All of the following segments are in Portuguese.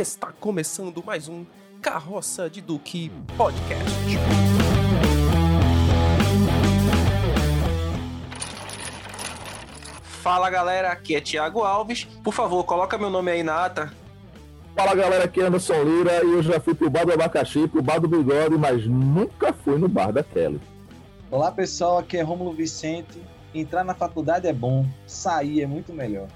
Está começando mais um Carroça de Duque Podcast. Fala galera, aqui é Thiago Alves. Por favor, coloca meu nome aí na ata. Fala galera, aqui é Anderson Lira e eu já fui pro bar do abacaxi, pro bar do bigode, mas nunca fui no bar da Kelly. Olá pessoal, aqui é Rômulo Vicente. Entrar na faculdade é bom, sair é muito melhor.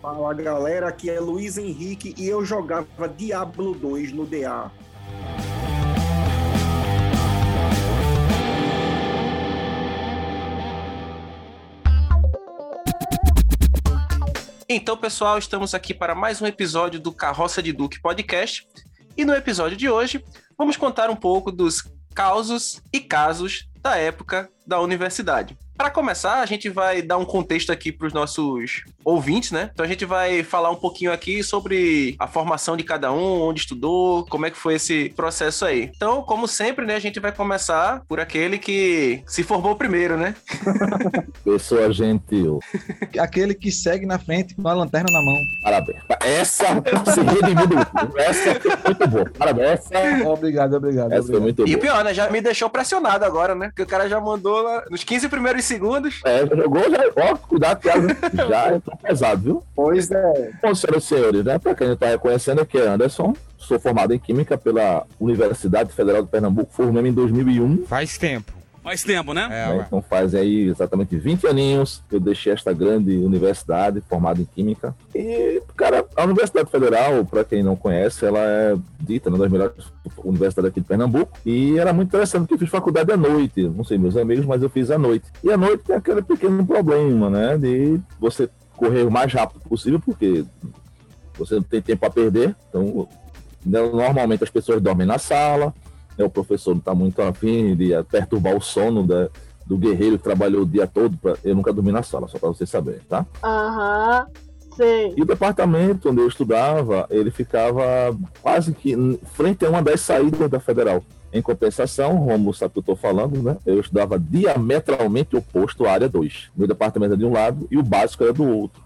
Fala galera, aqui é Luiz Henrique e eu jogava Diablo 2 no DA. Então, pessoal, estamos aqui para mais um episódio do Carroça de Duque Podcast. E no episódio de hoje, vamos contar um pouco dos causos e casos da época da universidade. Para começar, a gente vai dar um contexto aqui para os nossos ouvintes, né? Então a gente vai falar um pouquinho aqui sobre a formação de cada um, onde estudou, como é que foi esse processo aí. Então, como sempre, né, a gente vai começar por aquele que se formou primeiro, né? Pessoa gentil. Aquele que segue na frente com a lanterna na mão. Parabéns. Essa se redimiu do Essa foi muito boa. Parabéns. Essa, Obrigado, obrigado. essa foi obrigado. muito E o boa. pior, né? Já me deixou pressionado agora, né? Porque o cara já mandou lá nos 15 primeiros segundos. É, já jogou, já. Ó, cuidado. Já entrou pesado, viu? Pois é. Bom, senhoras e senhores, né? Para quem não está reconhecendo, aqui é Anderson. Sou formado em Química pela Universidade Federal de Pernambuco. Formei em 2001. Faz tempo. Faz tempo, né? É, né? ué. Então faz aí exatamente 20 aninhos que eu deixei esta grande universidade formada em Química. E, cara, a Universidade Federal, para quem não conhece, ela é dita uma das melhores universidades aqui de Pernambuco. E era muito interessante porque eu fiz faculdade à noite. Não sei meus amigos, mas eu fiz à noite. E à noite tem aquele pequeno problema, né? De você correr o mais rápido possível, porque você não tem tempo a perder. Então, normalmente as pessoas dormem na sala, né, o professor não está muito afim de perturbar o sono da- do guerreiro que trabalhou o dia todo. Pra, eu nunca dormi na sala, só para vocês saberem, tá? Aham, sei. E o departamento onde eu estudava, ele ficava quase que frente a uma das saídas da Federal. Em compensação, Romulo sabe o que eu estou falando, né? Eu estudava diametralmente oposto à área 2. Meu departamento era de um lado e o básico era do outro.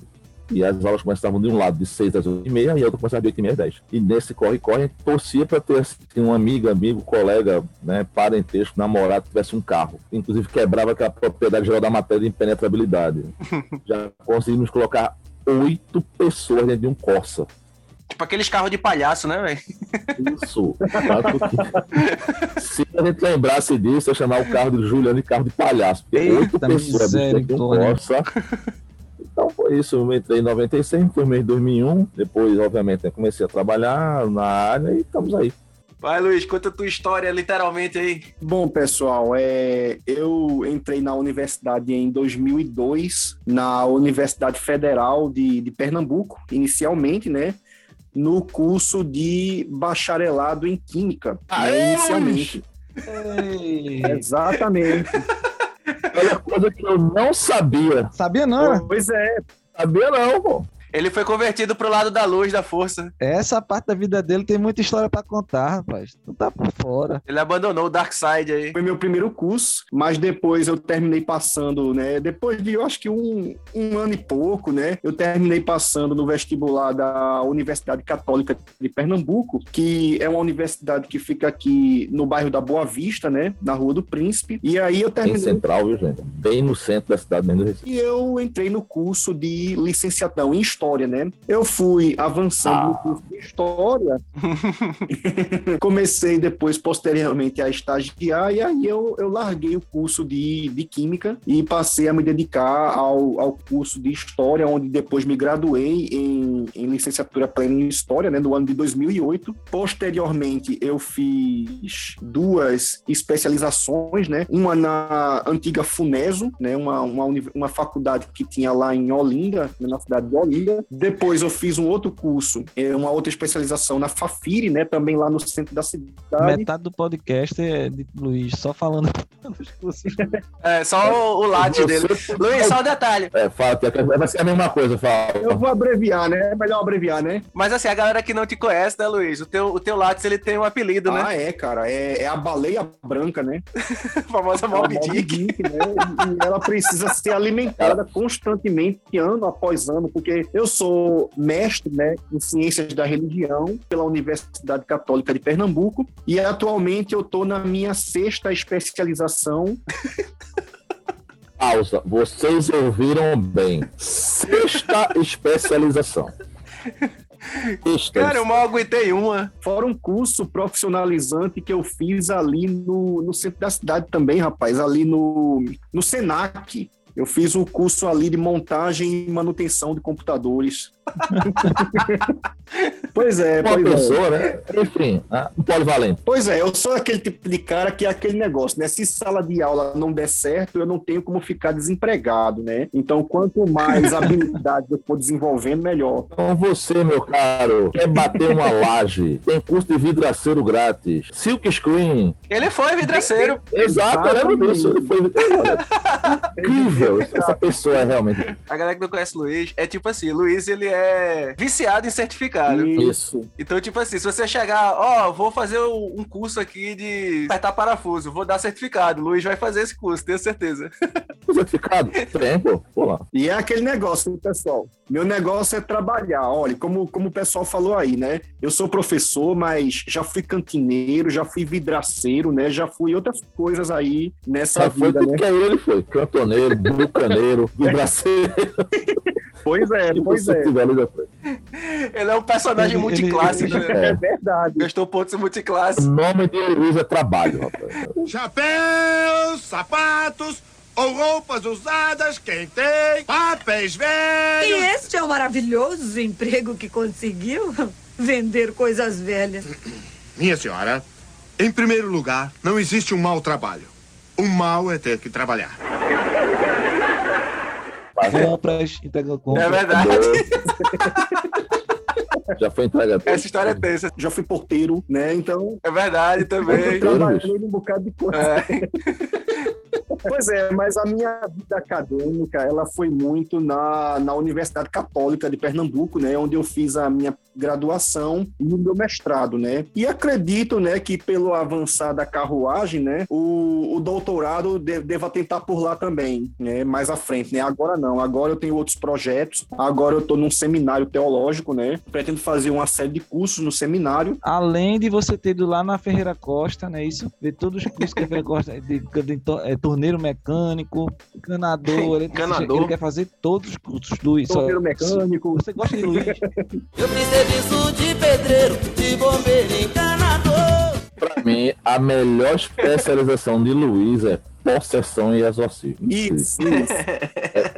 E as aulas começavam de um lado de 6 às 8 e meia e a outra começava de 8 e meia às 10. E nesse corre-corre, torcia para ter assim, uma amiga, amigo, colega, né, parentesco, namorado, que tivesse um carro. Inclusive quebrava aquela propriedade geral da matéria de impenetrabilidade. Já conseguimos colocar oito pessoas dentro de um Corsa. Tipo aqueles carros de palhaço, né, velho? Isso. Se a gente lembrasse disso, eu chamar o carro de Juliano de carro de palhaço. Oito pessoas dentro de um. Corsa. Então foi isso. Eu entrei em 96, formei em 2001. Depois, obviamente, eu comecei a trabalhar na área e estamos aí. Vai, Luiz, conta a tua história literalmente aí. Bom, pessoal, é, eu entrei na universidade em 2002, na Universidade Federal de, de Pernambuco, inicialmente, né? No curso de bacharelado em Química. né, inicialmente. Exatamente. Olha coisa que eu não sabia. Sabia não, né? pois é. Sabia não, pô. Ele foi convertido pro lado da luz, da força. Essa parte da vida dele tem muita história pra contar, rapaz. Tu tá por fora. Ele abandonou o Dark Side aí. Foi meu primeiro curso, mas depois eu terminei passando, né? Depois de, eu acho que um, um ano e pouco, né? Eu terminei passando no vestibular da Universidade Católica de Pernambuco, que é uma universidade que fica aqui no bairro da Boa Vista, né? Na Rua do Príncipe. E aí eu Bem terminei. central, viu, gente? Bem no centro da cidade mesmo do Recife. E eu entrei no curso de licenciatão em História, né? Eu fui avançando no curso de História. Comecei depois, posteriormente, a estagiar, e aí eu, eu larguei o curso de, de Química e passei a me dedicar ao, ao curso de História, onde depois me graduei em, em licenciatura plena em História, né? No ano de 2008. Posteriormente, eu fiz duas especializações, né? Uma na antiga Funeso, né? Uma, uma, uma faculdade que tinha lá em Olinda, na cidade de Olinda. Depois eu fiz um outro curso, é, uma outra especialização na Fafiri, né? Também lá no centro da cidade. Metade do podcast é de Luiz, só falando dos cursos. É, só o, o latte dele. Luiz, só um detalhe. É, fala, Tia, vai ser a mesma coisa, fala. Eu vou abreviar, né? É melhor abreviar, né? Mas assim, a galera que não te conhece, né, Luiz? O teu, o teu Lattes, ele tem um apelido, né? Ah, é, cara. É, é a baleia branca, né? A famosa É Moby. Dick, né? E ela precisa ser alimentada constantemente, ano após ano, porque eu Eu sou mestre né, em Ciências da Religião pela Universidade Católica de Pernambuco e atualmente eu estou na minha sexta especialização. Pausa. Vocês ouviram bem. Sexta especialização. Cara, eu mal aguentei uma. Fora um curso profissionalizante que eu fiz ali no, no centro da cidade também, rapaz, ali no, no Senac. Eu fiz um curso ali de montagem e manutenção de computadores. pois é, Uma pois é. pessoa, né? Enfim, ah, um polivalente. Pois é, eu sou aquele tipo de cara que é aquele negócio, né? Se sala de aula não der certo, eu não tenho como ficar desempregado, né? Então, quanto mais habilidade eu for desenvolvendo, melhor. Então você, meu caro, quer bater uma laje, tem curso de vidraceiro grátis, silk screen. Ele foi vidraceiro. Exato, eu lembro disso. Ele foi incrível. Essa pessoa é realmente. A galera que não conhece o Luiz é tipo assim: Luiz ele é viciado em certificado. Isso. Então, tipo assim, se você chegar, ó, vou fazer um curso aqui de apertar parafuso, vou dar certificado. Luiz vai fazer esse curso, tenho certeza. O certificado? Tem, pô. Pô lá. E é aquele negócio, pessoal. Meu negócio é trabalhar. Olha, como, como o pessoal falou aí, né? Eu sou professor, mas já fui cantineiro, já fui vidraceiro, né? Já fui outras coisas aí nessa foi vida, tudo né? que é ele foi. Cantoneiro, bucaneiro, vibraceiro. Pois é, pois é. Ele é um personagem Ele- multiclasse, ele- né? É verdade. Gastou pontos em multiclasse. O nome de Luiz é trabalho, rapaz. Chapéus, sapatos ou roupas usadas, quem tem papéis E velhos. este é o maravilhoso emprego que conseguiu vender coisas velhas. Minha senhora, em primeiro lugar, não existe um mau trabalho. O mal é ter que trabalhar. Compras, entrega compras. É verdade. Já foi entregue Essa história é tensa. Já fui porteiro, né? Então, É verdade eu também. trabalhei num bocado de coisa. É. Pois é, mas a minha vida acadêmica, ela foi muito na, na Universidade Católica de Pernambuco, né, onde eu fiz a minha graduação e o meu mestrado, né? E acredito, né, que pelo avançar da carruagem, né, o, o doutorado de, deva tentar por lá também, né, mais à frente, né? Agora não, agora eu tenho outros projetos, agora eu estou num seminário teológico, né? Pretendo fazer uma série de cursos no seminário. Além de você ter ido lá na Ferreira Costa, né? Isso, ver todos os cursos que a Ferreira Costa de, de, to- é, torneiro mecânico, encanador. Ele, Encanador. ele quer fazer todos os cursos, Luiz. só- Torneiro mecânico. Você gosta de Luiz? Eu fiz serviço de pedreiro, de bombeiro, encanador. Pra mim, a melhor especialização de Luiz é possessão e exorcismo. Isso, isso.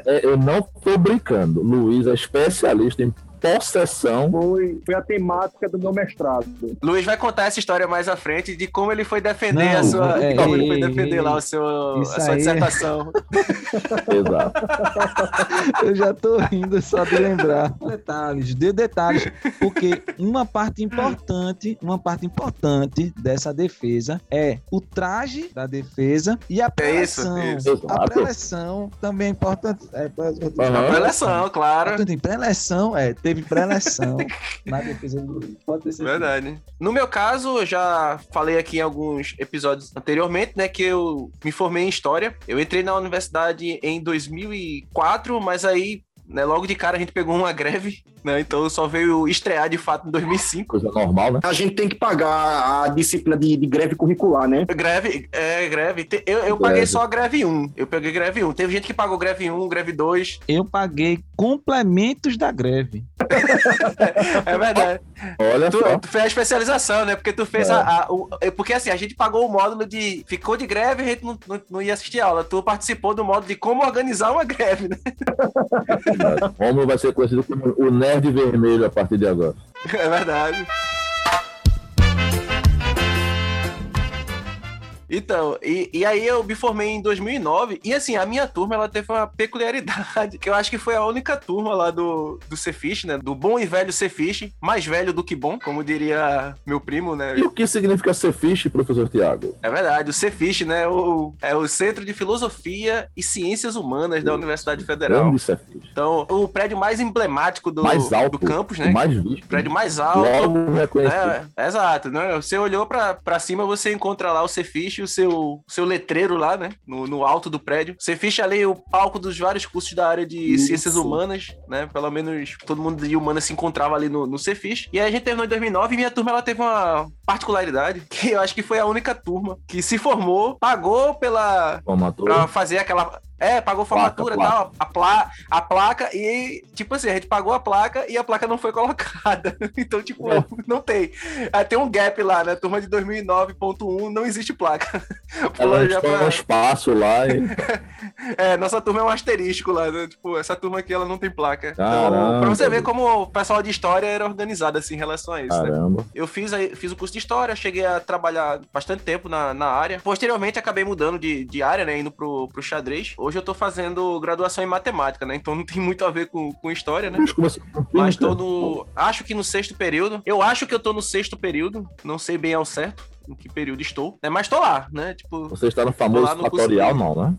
É, eu não tô brincando. Luiz é especialista em possessão. Foi, foi a temática do meu mestrado. Luiz vai contar essa história mais à frente de como ele foi defender Não, a sua. é, como ele foi ei, defender ei, lá o seu, a sua aí. dissertação. Exato. Eu já tô rindo só de lembrar. Detalhes, de detalhes. Porque uma parte importante, uma parte importante dessa defesa é o traje da defesa e a É isso, preleção. isso. A preleção também é importante. É, Aham. Preleção, claro. Em preleção, é, teve preleção na defesa do. Pode ter. Verdade. No meu caso, eu já falei aqui em alguns episódios anteriormente, né, que eu me formei em História. Eu entrei na universidade em 2004, mas aí, né, logo de cara a gente pegou uma greve, né, então só veio estrear de fato em 2005. Coisa normal, né? A gente tem que pagar a disciplina de, de greve curricular, né? Greve, é, greve. Eu, eu Greve. paguei só a greve 1. Eu peguei greve 1. Teve gente que pagou greve 1, greve 2. Eu paguei complementos da greve. É verdade. Olha Tu, só. tu fez a especialização, né? Porque tu fez É. a. a- o- é porque assim, a gente pagou o módulo de. Ficou de greve e a gente não, não, não ia assistir aula. Tu participou do módulo de como organizar uma greve, né? Romulo vai ser conhecido como o nerd vermelho a partir de agora. É verdade. Então, e, e aí eu me formei em 2009, e assim, a minha turma, ela teve uma peculiaridade, que eu acho que foi a única turma lá do, do Cefish, né, do bom e velho Cefish, mais velho do que bom, como diria meu primo, né, E o que significa ser fiche, professor Tiago? é verdade, o Cefish, né, o, é o Centro de Filosofia e Ciências Humanas da Universidade Federal. Então, o prédio mais emblemático do, Mais alto. do campus, né, mais visto. o prédio mais alto, Logo reconhecido. é, exato, né? Você olhou pra, pra cima, você encontra lá o Cefish, o seu, seu letreiro lá, né? No, no alto do prédio. Cefish é ali o palco dos vários cursos da área de Isso. ciências humanas, né? Pelo menos todo mundo de humanas se encontrava ali no, no Cefish. E aí a gente terminou em 2009 e minha turma ela teve uma particularidade que eu acho que foi a única turma que se formou, pagou pela Formatura. pra fazer aquela. É, pagou formatura e tal, a, pla... a placa, e, tipo assim, a gente pagou a placa e a placa não foi colocada. Então, tipo, É. não tem. Aí tem um gap lá, né? Turma de 2009.1, não existe placa. Ela já tem pra- um espaço lá e. É, nossa turma é um asterisco lá, né? Tipo, essa turma aqui, ela não tem placa. Então, Caramba. pra você ver como o pessoal de história era organizado, assim, em relação a isso, né? Caramba. Eu fiz, fiz o curso de História, cheguei a trabalhar bastante tempo na, na área. Posteriormente, acabei mudando de, de área, né? Indo pro, pro xadrez. Hoje eu tô fazendo graduação em Matemática, né? Então não tem muito a ver com, com História, né? Mas tô no... Acho que no sexto período. Eu acho que eu tô no sexto período. Não sei bem ao certo em que período estou. Né? Mas tô lá, né? Tipo, Você está no famoso fatorial, não, né?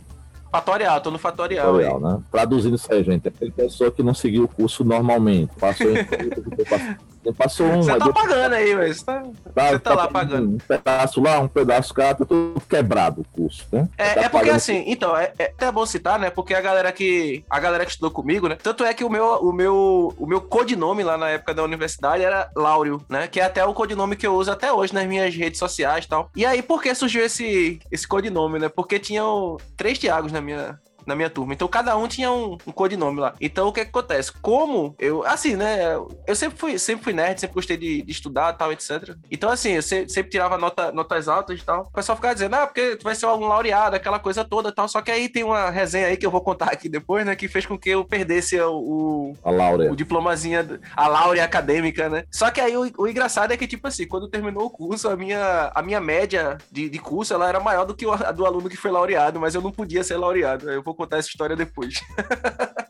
fatorial. Tô no fatorial. aí. Fatorial, né? Traduzindo isso aí, gente. É aquele pessoa que não seguiu o curso normalmente. Passou em. Passou um, Você tá pagando aí, velho. Você tá... você tá lá pagando. Um pedaço lá, um pedaço cá, tá tudo quebrado o curso, né? É, Tá é porque assim, então, é, é até bom citar, né? Porque a galera que. A galera que estudou comigo, né? Tanto é que o meu, o meu, o meu codinome lá na época da universidade era Láureo, né? Que é até o codinome que eu uso até hoje nas minhas redes sociais e tal. E aí, por que surgiu esse, esse codinome, né? Porque tinham três Tiagos na minha. Na minha turma. Então cada um tinha um, um codinome lá. Então o que, que acontece? Como eu. Assim, né? Eu sempre fui, sempre fui nerd, sempre gostei de, de estudar tal, etc. Então, assim, eu se- sempre, tirava nota, notas altas e tal. O pessoal ficava dizendo, ah, porque tu vai ser um laureado, aquela coisa toda e tal. Só que aí tem uma resenha aí que eu vou contar aqui depois, né? Que fez com que eu perdesse o, o, A Laura. o diplomazinha, a laurea acadêmica, né? Só que aí o, o engraçado é que, tipo assim, quando terminou o curso, a minha, a minha média de, de curso, ela era maior do que a do aluno que foi laureado, mas eu não podia ser laureado. Eu vou contar essa história depois.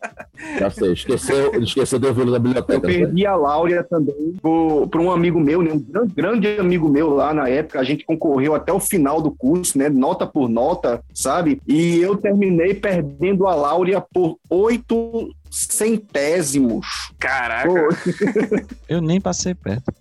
Já sei, esqueceu, esqueceu de ouvir na Eu biblioteca. né? perdi a Láurea também por um amigo meu, né? Um grande, grande amigo meu lá na época. A gente concorreu até o final do curso, né? Nota por nota, sabe? E eu terminei perdendo a Láurea por oito centésimos. Caraca. Pô, Eu nem passei perto.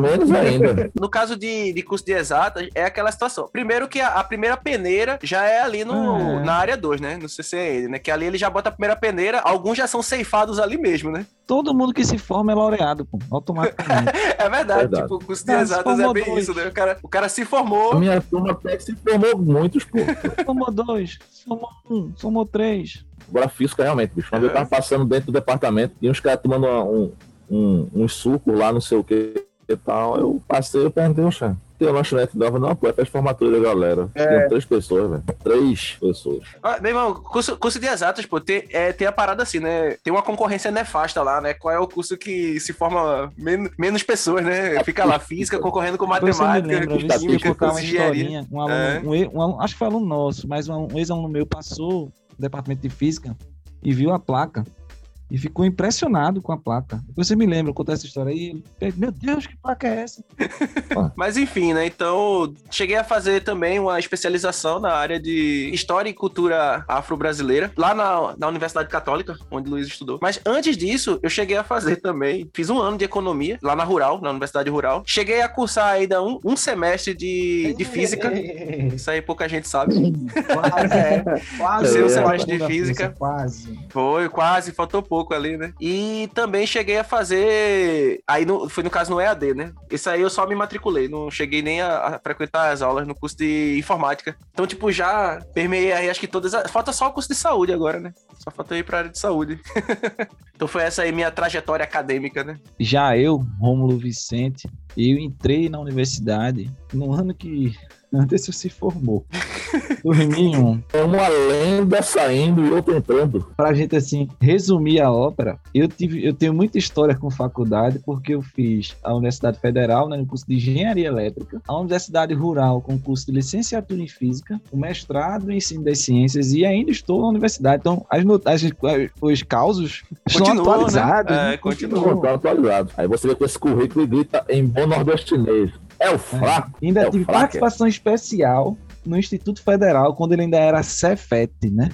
Menos ainda. No caso de, de curso de exatas, é aquela situação. Primeiro que a, a primeira peneira já é ali no, É. na área 2, né? No CCN, né? Que ali ele já bota a primeira peneira, alguns já são ceifados ali mesmo, né? Todo mundo que se forma é laureado, pô, automaticamente. É verdade, Verdade. tipo, o curso de Ah, exatas é bem dois. isso, né? O cara, o cara se A formou, minha turma até se formou muitos, pô. Somou dois, somou um, somou três. Agora física, realmente, bicho. Quando eu tava passando dentro do departamento, tinha uns caras tomando um, um, um suco lá, não sei o que e tal. Eu passei, eu perguntei, oxa, tem uma lanchonete nova? Não, pô, é festa de formatura da galera. Tinham três pessoas, velho. Três pessoas. Ah, meu irmão, curso, curso de exatas, pô, tem, é, tem a parada assim, né? Tem uma concorrência nefasta lá, né? Qual é o curso que se forma men menos pessoas, né? Fica lá, física, concorrendo com matemática, lembra, com eu química, com uma engenharia. historinha, um aluno, É. um um aluno- acho que foi aluno nosso, mas um, um ex-aluno meu passou no departamento de física e viu a placa e ficou impressionado com a placa. Você me lembra, contar essa história aí, ele, meu Deus, que placa é essa? Mas enfim, né? Então, cheguei a fazer também uma especialização na área de História e Cultura Afro-Brasileira, lá na, na Universidade Católica, onde o Luiz estudou. Mas antes disso, eu cheguei a fazer também, fiz um ano de economia, lá na Rural, na Universidade Rural. Cheguei a cursar ainda um, um semestre de, de física. Isso aí pouca gente sabe. Quase, É. quase. Seu eu semestre de física. Quase. Foi, quase, faltou pouco ali, né? E também cheguei a fazer. Aí no, foi no caso no EAD, né? Isso aí eu só me matriculei, não cheguei nem a, a frequentar as aulas no curso de informática. Então, tipo, já permeei aí acho que todas. As... Falta só o curso de saúde agora, né? Só falta ir pra área de saúde. então foi essa aí minha trajetória acadêmica, né? Já eu, Rômulo Vicente, eu entrei na universidade no ano que Anderson se formou. 2001. É uma lenda saindo e outra entrando. Pra gente, assim, resumir a ópera, eu, tive, eu tenho muita história com faculdade, porque eu fiz a Universidade Federal, né, no curso de Engenharia Elétrica, a Universidade Rural, com curso de Licenciatura em Física, o mestrado em Ensino das Ciências, e ainda estou na universidade. Então, as notagens, os causos estão Continua, atualizados. né? É, né? continua. Não, tá atualizado. Aí você vê com esse currículo e grita em bom nordestinês. É o fraco. Ainda É tive fraco, participação especial no Instituto Federal, quando ele ainda era Cefet, né?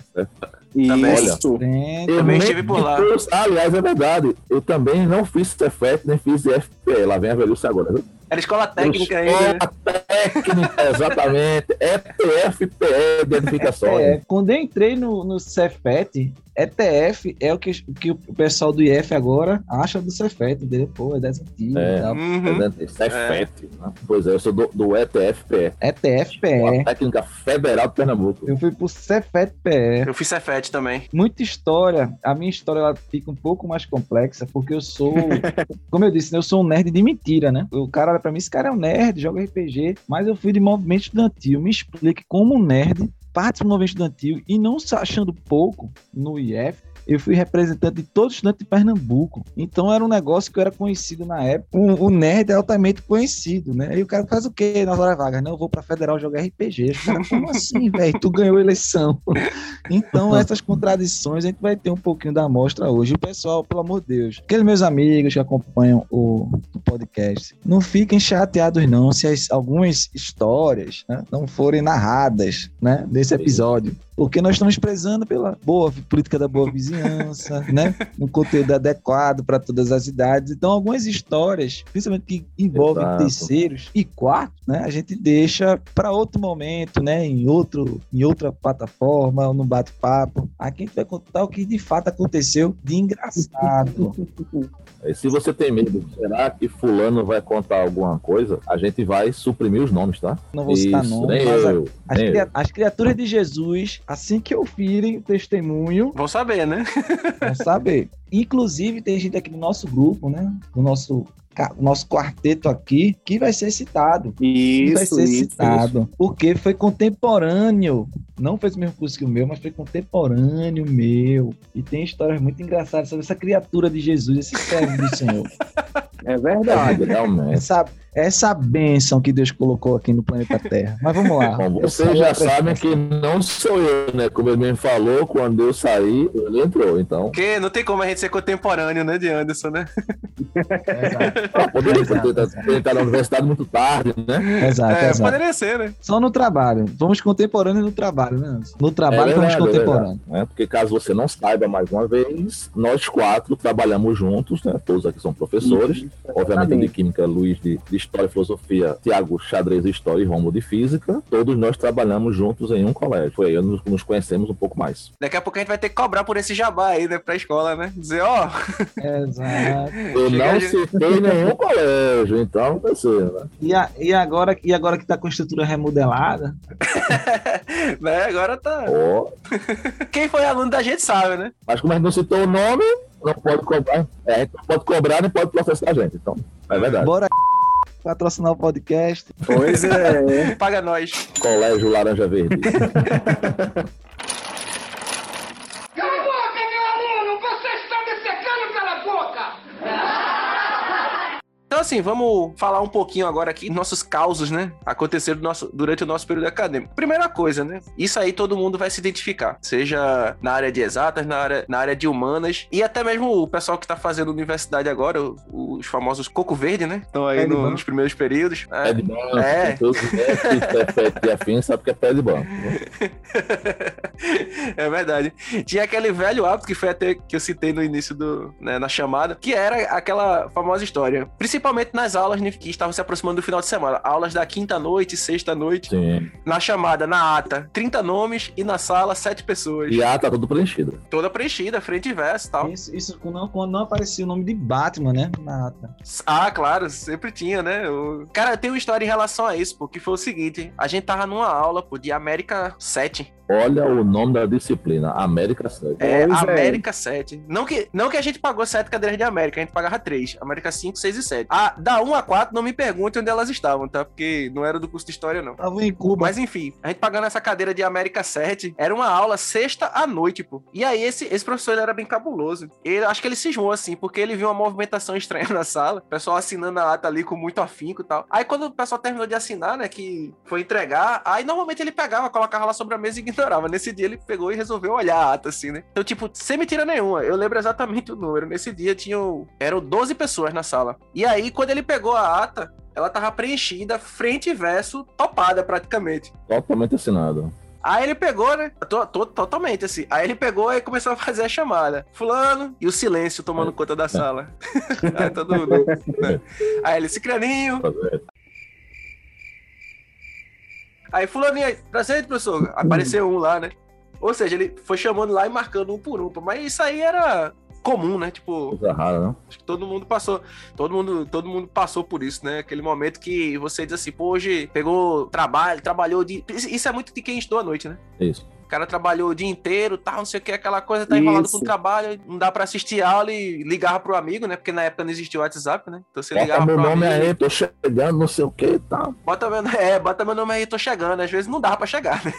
Isso. Tem- Eu Também estive por lá. aliás, é verdade. Eu também não fiz Cefet, nem fiz IFP. Lá vem a velhice agora. Viu? Era escola técnica ainda. né? Escola técnica, exatamente. ETFPE, identificação. É, quando eu entrei no, no Cefet, ETF é o que, que o pessoal do IF agora acha do Cefet, entendeu? Pô, é das antigas É. e tal. Uhum. É FET, né? Pois é, eu sou do, do ETFPE, ETFPE. técnica federal de Pernambuco. Eu fui pro Cefet-PE. Eu fiz Cefet também. Muita história. A minha história ela fica um pouco mais complexa, porque eu sou, como eu disse, né, eu sou um nerd de mentira, né? O cara olha pra mim, esse cara é um nerd, joga RPG, mas eu fui de movimento estudantil. Me explique como um nerd participa do movimento estudantil e não se achando pouco no IF. Eu fui representante de todo estudante de Pernambuco. Então era um negócio que eu era conhecido na época. O, o nerd é altamente conhecido, né? E o cara faz o quê nas horas vagas? Não, eu vou pra Federal jogar RPG. Os caras, como assim, velho? Tu ganhou eleição. Então, essas contradições a gente vai ter um pouquinho da amostra hoje. E, pessoal, pelo amor de Deus, aqueles meus amigos que acompanham o, o podcast, não fiquem chateados, não, se as- algumas histórias né, não forem narradas né, nesse episódio. Porque nós estamos prezando pela boa política da boa vizinhança, né? Um conteúdo adequado para todas as idades. Então, algumas histórias, principalmente que envolvem Exato. terceiros e quartos, né? A gente deixa para outro momento, né? Em outro, em outra plataforma, ou no bate-papo. Aqui a gente vai contar o que de fato aconteceu de engraçado. E se você tem medo, será que fulano vai contar alguma coisa? A gente vai suprimir os nomes, tá? Não vou citar Isso, nome, nem mas a- eu, as, cria- eu. as criaturas de Jesus, assim que ouvirem o testemunho, Vão saber, né? vão saber. Inclusive, tem gente aqui no nosso grupo, né? No nosso, ca- nosso quarteto aqui, que vai ser citado. Que vai Isso, ser isso. citado. Porque foi contemporâneo. Não fez o mesmo curso que o meu, mas foi contemporâneo meu. E tem histórias muito engraçadas sobre essa criatura de Jesus, esse servo do Senhor. É verdade. Realmente. Essa, essa bênção que Deus colocou aqui no planeta Terra. Mas vamos lá. Bom, vocês já sabem que não sou eu, né? Como ele mesmo falou, quando eu saí, ele entrou. Então, Porque não tem como a gente ser contemporâneo, né, de Anderson, né? Exato. Poderia ter entrado na universidade muito tarde, né? Exato, É, exato. poderia ser, né? Só no trabalho. Vamos contemporâneos no trabalho, né? No trabalho É vamos verdade, é contemporâneos. né? Porque caso você não saiba mais uma vez, nós quatro trabalhamos juntos, né? Todos aqui são professores. Obviamente, eu de Química, Luiz de, de História e Filosofia, Tiago Xadrez de História e Romulo de Física. Todos nós trabalhamos juntos em um colégio. Foi aí que nos, nos conhecemos um pouco mais. Daqui a pouco a gente vai ter que cobrar por esse jabá aí, né, pra escola, né? Dizer, ó, Exato. Eu Chega não de- citei nenhum colégio, então vai ser, né? E, a- e agora, e agora que tá com a estrutura remodelada, né? Agora tá. Ó, Quem foi aluno da gente sabe, né? Mas como a gente não citou o nome, não pode cobrar. É, não pode cobrar nem pode processar a gente. Então, é verdade. bora patrocinar o podcast. Pois é. Paga nós. Colégio Laranja Verde. Cala a boca, meu aluno! Você está me secando pela boca! Então, assim, vamos falar um pouquinho agora aqui dos nossos causos, né? Aconteceram do nosso- durante o nosso período acadêmico. Primeira coisa, né? Isso aí todo mundo vai se identificar. Seja na área de exatas, na área, na área de humanas. E até mesmo o pessoal que tá fazendo universidade agora, os famosos Coco Verde, né? Estão aí no- nos primeiros períodos. Pé É. de banco. É. E afins sabem que é pé de banco. é verdade. Tinha aquele velho hábito que foi até que eu citei no início do, né, na chamada, que era aquela famosa história. Principalmente nas aulas né, que estavam se aproximando do final de semana. Aulas da quinta noite, sexta noite. Sim. Na chamada, na ata, 30 nomes e na sala, 7 pessoas. E a tá tudo preenchido. Toda preenchida, frente e verso e tal. Isso, isso quando, não, quando não aparecia o nome de Batman, né? Na ata. Ah, claro, sempre tinha, né? O... Cara, tem uma história em relação a isso, pô, que foi o seguinte: a gente tava numa aula, pô, de América 7. Olha o nome da disciplina, América 7. É, Pois é. América 7. Não que, não que a gente pagou 7 cadeiras de América, a gente pagava 3. América 5, 6 e 7. Ah, da 1 a 4, não me pergunte onde elas estavam, tá? Porque não era do curso de história, não. Tava em Cuba. Mas enfim, a gente pagando essa cadeira de América 7, era uma aula sexta à noite, pô. E aí esse, esse professor ele era bem cabuloso. Ele, acho que ele cismou assim, porque ele viu uma movimentação estranha na sala, o pessoal assinando a ata ali com muito afinco e tal. Aí quando o pessoal terminou de assinar, né, que foi entregar, aí normalmente ele pegava, colocava lá sobre a mesa e ignorava. Nesse dia ele pegou e resolveu olhar a ata assim, né? Então, tipo, sem mentira nenhuma, eu lembro exatamente o número. Nesse dia tinham, eram 12 pessoas na sala. E aí quando ele pegou a ata, ela tava preenchida, frente e verso, topada praticamente. Totalmente assinado. Aí ele pegou, né? To- to- totalmente assim. Aí ele pegou e começou a fazer a chamada. Fulano, e o silêncio tomando conta da sala. Aí todo mundo. né? Aí ele, Cicraninho. Aí fulaninho, presente, professor. Apareceu um lá, né? Ou seja, ele foi chamando lá e marcando um por um. Mas isso aí era comum, né? Tipo, Coisa rara, não? acho que todo mundo passou, todo mundo, todo mundo passou por isso, né? Aquele momento que você diz assim, pô, hoje pegou trabalho, trabalhou de. Isso é muito de quem estudou à noite, né? Isso. O cara trabalhou o dia inteiro, tal, não sei o que, aquela coisa, tá enrolado Isso. com o trabalho, não dá pra assistir aula e ligava pro amigo, né? Porque na época não existia o WhatsApp, né? Então você Bota ligava meu pro nome amigo. aí, tô chegando, não sei o que e tal. Bota meu, é, bota meu nome aí, tô chegando. Às vezes não dava pra chegar, né?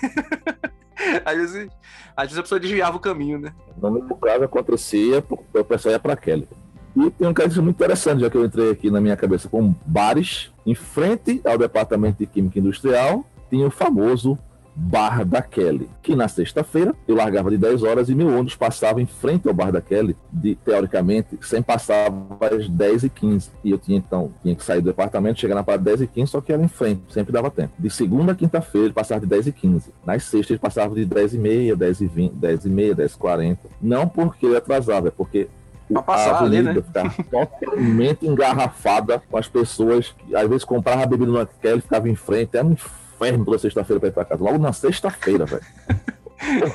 às, vezes, às vezes a pessoa desviava o caminho, né? No meu caso acontecia, o pessoal ia pra Kelly. E tem um caso muito interessante, já que eu entrei aqui na minha cabeça com bares, em frente ao departamento de Química Industrial, tinha o famoso Bar da Kelly, que na sexta-feira eu largava de 10 horas e meu ônibus passava em frente ao Bar da Kelly, de, teoricamente, sem passar às 10 e 15 E eu tinha então tinha que sair do departamento, chegar na parada 10 e 15 só que era em frente, sempre dava tempo. De segunda a quinta-feira ele passava de 10 e 15 Nas sextas ele passava de 10 e meia, 10 e 20, 10 e meia, 10 e 40 Não porque ele atrasava, é porque Pra passar a ali, avenida né? ficava totalmente engarrafada com as pessoas que às vezes compravam a bebida no Kelly, ficava em frente, era um inferno toda sexta-feira pra ir pra casa. Logo na sexta-feira, velho.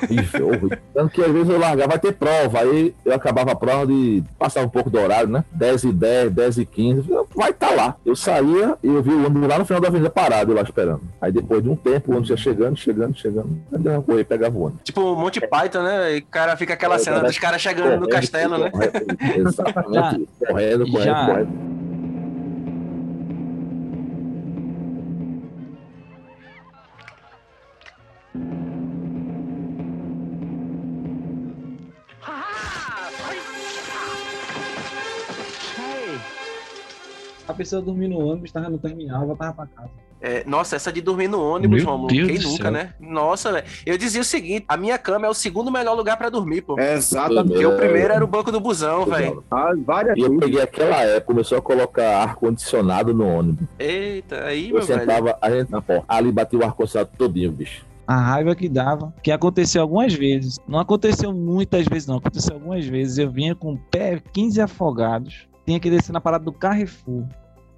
horrível, horrível. Tanto que às vezes eu largava, vai ter prova, aí eu acabava a prova de passar um pouco do horário, né? 10 e 10, 10 e 15, eu, vai estar lá. Eu saía e eu vi o ônibus lá no final da avenida parado, eu lá esperando. Aí depois de um tempo, o ônibus ia chegando, chegando, chegando. Aí eu corria, pegava o ônibus. Tipo Monty Python, né? E o cara fica aquela É, cena cara, dos caras chegando no Correndo, castelo, né? correndo, Exatamente. isso. Correndo, correndo, Já. correndo. A pessoa dormia no ônibus, tava no terminal, voltava pra casa. É, nossa, essa de dormir no ônibus, Meu Romulo, Deus quem nunca, céu. né? Nossa, velho. Eu dizia o seguinte: a minha cama é o segundo melhor lugar pra dormir, pô. Exatamente. Porque o primeiro era o banco do busão, velho. Ah, várias E eu peguei aquela época, começou a colocar ar-condicionado no ônibus. Eita, aí, Eu meu velho. sentava, a gente na porta. Ali batia o ar-condicionado todinho, bicho. A raiva que dava, que aconteceu algumas vezes. Não aconteceu muitas vezes, não. Aconteceu algumas vezes. Eu vinha com o pé 15 afogados, tinha que descer na parada do Carrefour.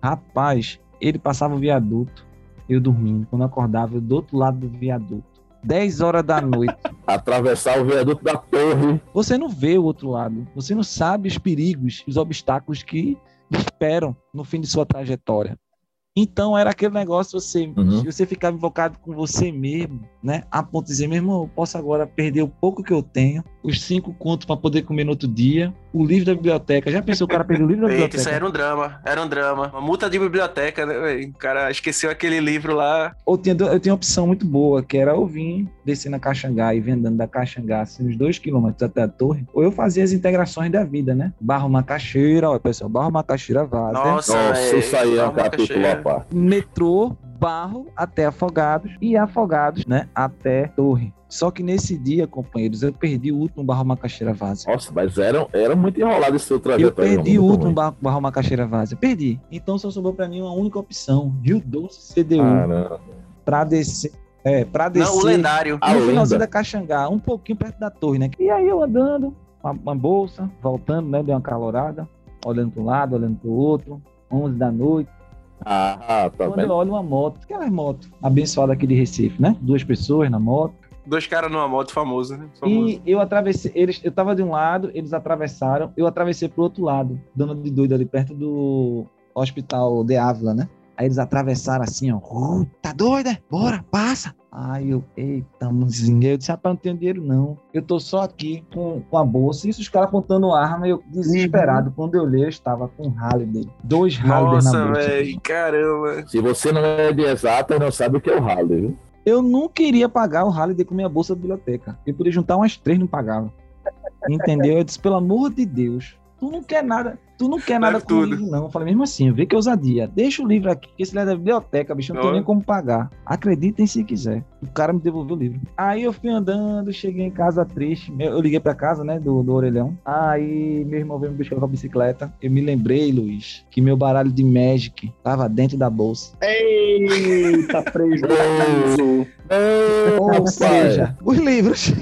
Rapaz, ele passava o viaduto, eu dormindo. Quando eu acordava, eu do outro lado do viaduto. 10 horas da noite. Atravessar o viaduto da torre. Você não vê o outro lado. Você não sabe os perigos, os obstáculos que esperam no fim de sua trajetória. Então era aquele negócio, você, Uhum. você ficava invocado com você mesmo, né? A ponto de dizer, meu irmão, eu posso agora perder o pouco que eu tenho, os cinco contos para poder comer no outro dia, o livro da biblioteca. Já pensou o cara perder o livro da Eita, isso biblioteca? aí era um drama, era um drama. Uma multa de biblioteca, né? O cara esqueceu aquele livro lá. Ou tinha, eu tinha uma opção muito boa, que era eu vir descer na Caxangá e vendendo da Caxangá, assim, uns dois quilômetros até a torre, ou eu fazia as integrações da vida, né? Barro Macaxeira, ó, pessoal, Barro Macaxeira vaza. Nossa, Nossa, velho. isso aí é um capítulo à parte. metrô, barro até Afogados e Afogados, né, até Torre. Só que nesse dia, companheiros, eu perdi o último barro Macaxeira Vaza. Nossa, mas era, era muito enrolado esse seu Eu trajeto aí, perdi o muito último ruim. barro, Macaxeira Vaza. Perdi. Então só sobrou pra mim uma única opção, Rio Doce CDU, Caramba. pra descer. É, pra descer. Não, o lendário. A no finalzinho lenda. da Caxangá, um pouquinho perto da torre, né? E aí eu andando, uma, uma bolsa, voltando, né? Deu uma calorada, olhando para um lado, olhando para o outro, 11 da noite. Ah, tá Quando eu vendo? olho uma moto, aquelas motos abençoadas aqui de Recife, né? Duas pessoas na moto. Dois caras numa moto famoso, né? Famoso. E eu atravessei, eles, eu tava de um lado, eles atravessaram, eu atravessei pro outro lado, dando de doido ali perto do Hospital de Ávila, né? Aí eles atravessaram assim, ó. "Uh, tá doida? Bora, passa. Aí eu, eita, mozinho. Eu disse, rapaz, não tenho dinheiro não. Eu tô só aqui com, com a bolsa. Isso os caras apontando arma. Eu desesperado. Quando eu olhei, eu estava com um Halliday. Dois Halliday na Nossa, bolsa. velho, caramba. Se você não é de exata, não sabe o que é o Harley, viu? Eu não queria pagar o Halliday com minha bolsa da biblioteca. Eu podia juntar umas três, não pagava. Entendeu? Eu disse, pelo amor de Deus, tu não quer nada, tu não quer nada com o tudo. livro, não. Eu falei, mesmo assim, vê que ousadia. Deixa o livro aqui, que esse livro é da biblioteca, bicho, não tenho Ó. nem como pagar. Acreditem se quiser. O cara me devolveu o livro. Aí eu fui andando, cheguei em casa triste. Eu liguei pra casa, né, do, do orelhão. Aí meu irmão veio me buscar com a bicicleta. Eu me lembrei, Luiz, que meu baralho de Magic tava dentro da bolsa. Eita, prejuízo. Ou seja, os livros.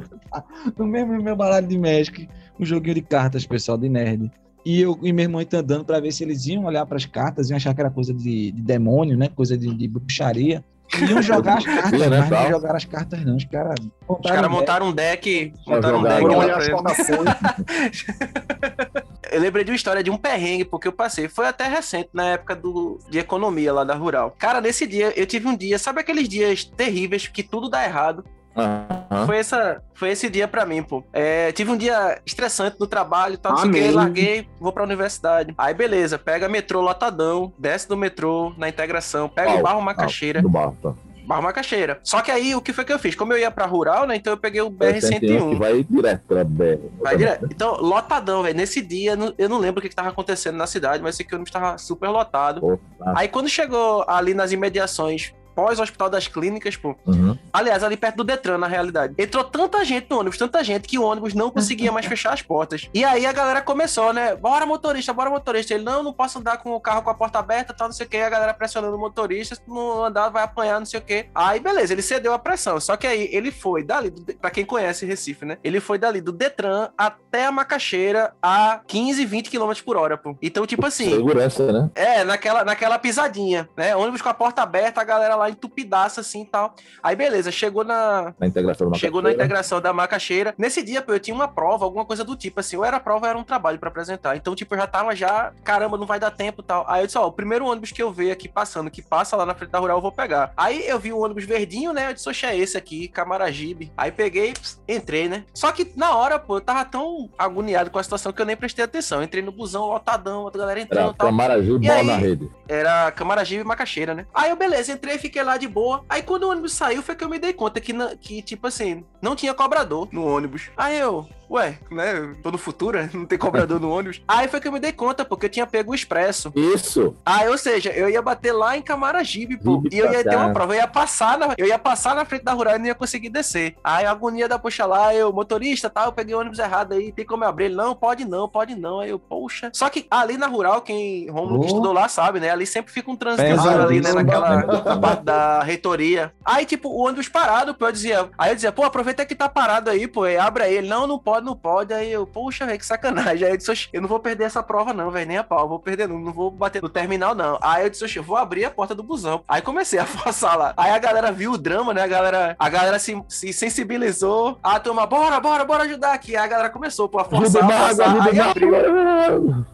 no mesmo meu baralho de Magic, um joguinho de cartas, pessoal, de nerd. E eu e meu irmão então andando para ver se eles iam olhar para as cartas e achar que era coisa de, de demônio, né? Coisa de, de bruxaria. Iam jogar as cartas, né, mas não jogaram as cartas, não. Os caras Os caras montaram um deck, montaram um deck as ele. formações. Eu lembrei de uma história de um perrengue, porque eu passei. Foi até recente, na época do, de economia lá da Rural. Cara, nesse dia, eu tive um dia, sabe aqueles dias terríveis que tudo dá errado? Aham. Foi, essa, foi esse dia pra mim, pô. É, tive um dia estressante no trabalho tal, não sei o que, larguei, vou pra universidade. Aí, beleza, pega metrô lotadão, desce do metrô na integração, pega o barro Macaxeira, barro, tá. barro Macaxeira. Só que aí, o que foi que eu fiz? Como eu ia pra Rural, né, então eu peguei o É, tem um que BR-101. vai direto pra BR. Vai direto. Então, lotadão, velho. Nesse dia, eu não lembro o que, que tava acontecendo na cidade, mas sei que o ônibus tava super lotado. Aí, quando chegou ali nas imediações pós-Hospital das Clínicas, pô. Uhum. Aliás, ali perto do Detran, na realidade. Entrou tanta gente no ônibus, tanta gente, que o ônibus não conseguia mais fechar as portas. E aí a galera começou, né? Bora, motorista, bora, motorista. Ele, não, não posso andar com o carro com a porta aberta, tal, não sei o quê. A galera pressionando o motorista, se não andar, vai apanhar, não sei o quê. Aí, beleza, ele cedeu a pressão. Só que aí, ele foi dali, pra quem conhece Recife, né? Ele foi dali do Detran até a Macaxeira a 15, 20 km por hora, pô. Então, tipo assim... Segurança, né? É, naquela, naquela pisadinha, né? Ônibus com a porta aberta, a galera lá entupidaça assim e tal. Aí beleza, chegou na. Na integração da Chegou na integração da macaxeira. Nesse dia, pô, eu tinha uma prova, alguma coisa do tipo, assim, ou era prova, ou era um trabalho pra apresentar. Então, tipo, eu já tava já, caramba, não vai dar tempo e tal. Aí eu disse, ó, o primeiro ônibus que eu ver aqui passando, que passa lá na frente da rural, eu vou pegar. Aí eu vi o ônibus verdinho, né? Eu disse, oxe, é esse aqui, Camaragibe. Aí peguei, pss, entrei, né? Só que na hora, pô, eu tava tão agoniado com a situação que eu nem prestei atenção. Eu entrei no busão, lotadão, a galera entrando Era e tal. Camaraju, E bola aí? na rede. Era Camaragibe e Macaxeira, né? Aí eu, beleza, entrei, fiquei lá de boa. Aí quando o ônibus saiu, foi que eu me dei conta que, que tipo assim, não tinha cobrador no ônibus. Aí eu, ué, né? Tô no futuro, não tem cobrador no ônibus. Aí foi que eu me dei conta, porque eu tinha pego o expresso. Isso. Aí, ou seja, eu ia bater lá em Camaragibe, pô. Gibe E eu ia ter uma prova. Eu ia passar na, eu ia passar na frente da rural e não ia conseguir descer. Aí a agonia da poxa lá, eu, motorista, tá, eu peguei o ônibus errado aí, tem como eu abrir? Ele, não, pode não, pode não. Aí eu, poxa. Só que ali na rural, quem Romulo que Oh. estudou lá sabe, né? Ali sempre fica um trânsito ali, né? Naquela né? na parte da reitoria. Aí, tipo, o ônibus parado, pô, eu dizia. Aí eu dizia, pô, aproveita que tá parado aí, pô, e abre aí. Ele, não, não pode, não pode. Aí eu, poxa, velho, que sacanagem. Aí eu disse, "Oxe, eu não vou perder essa prova, não, velho, nem a pau, eu vou perder, não, não vou bater no terminal, não. Aí eu disse, eu vou abrir a porta do busão. Aí comecei a forçar lá. Aí a galera viu o drama, né? A galera, a galera se, se sensibilizou. A turma, bora, bora, bora ajudar aqui. Aí a galera começou, pô, a forçar, a forçar. Aí abriu.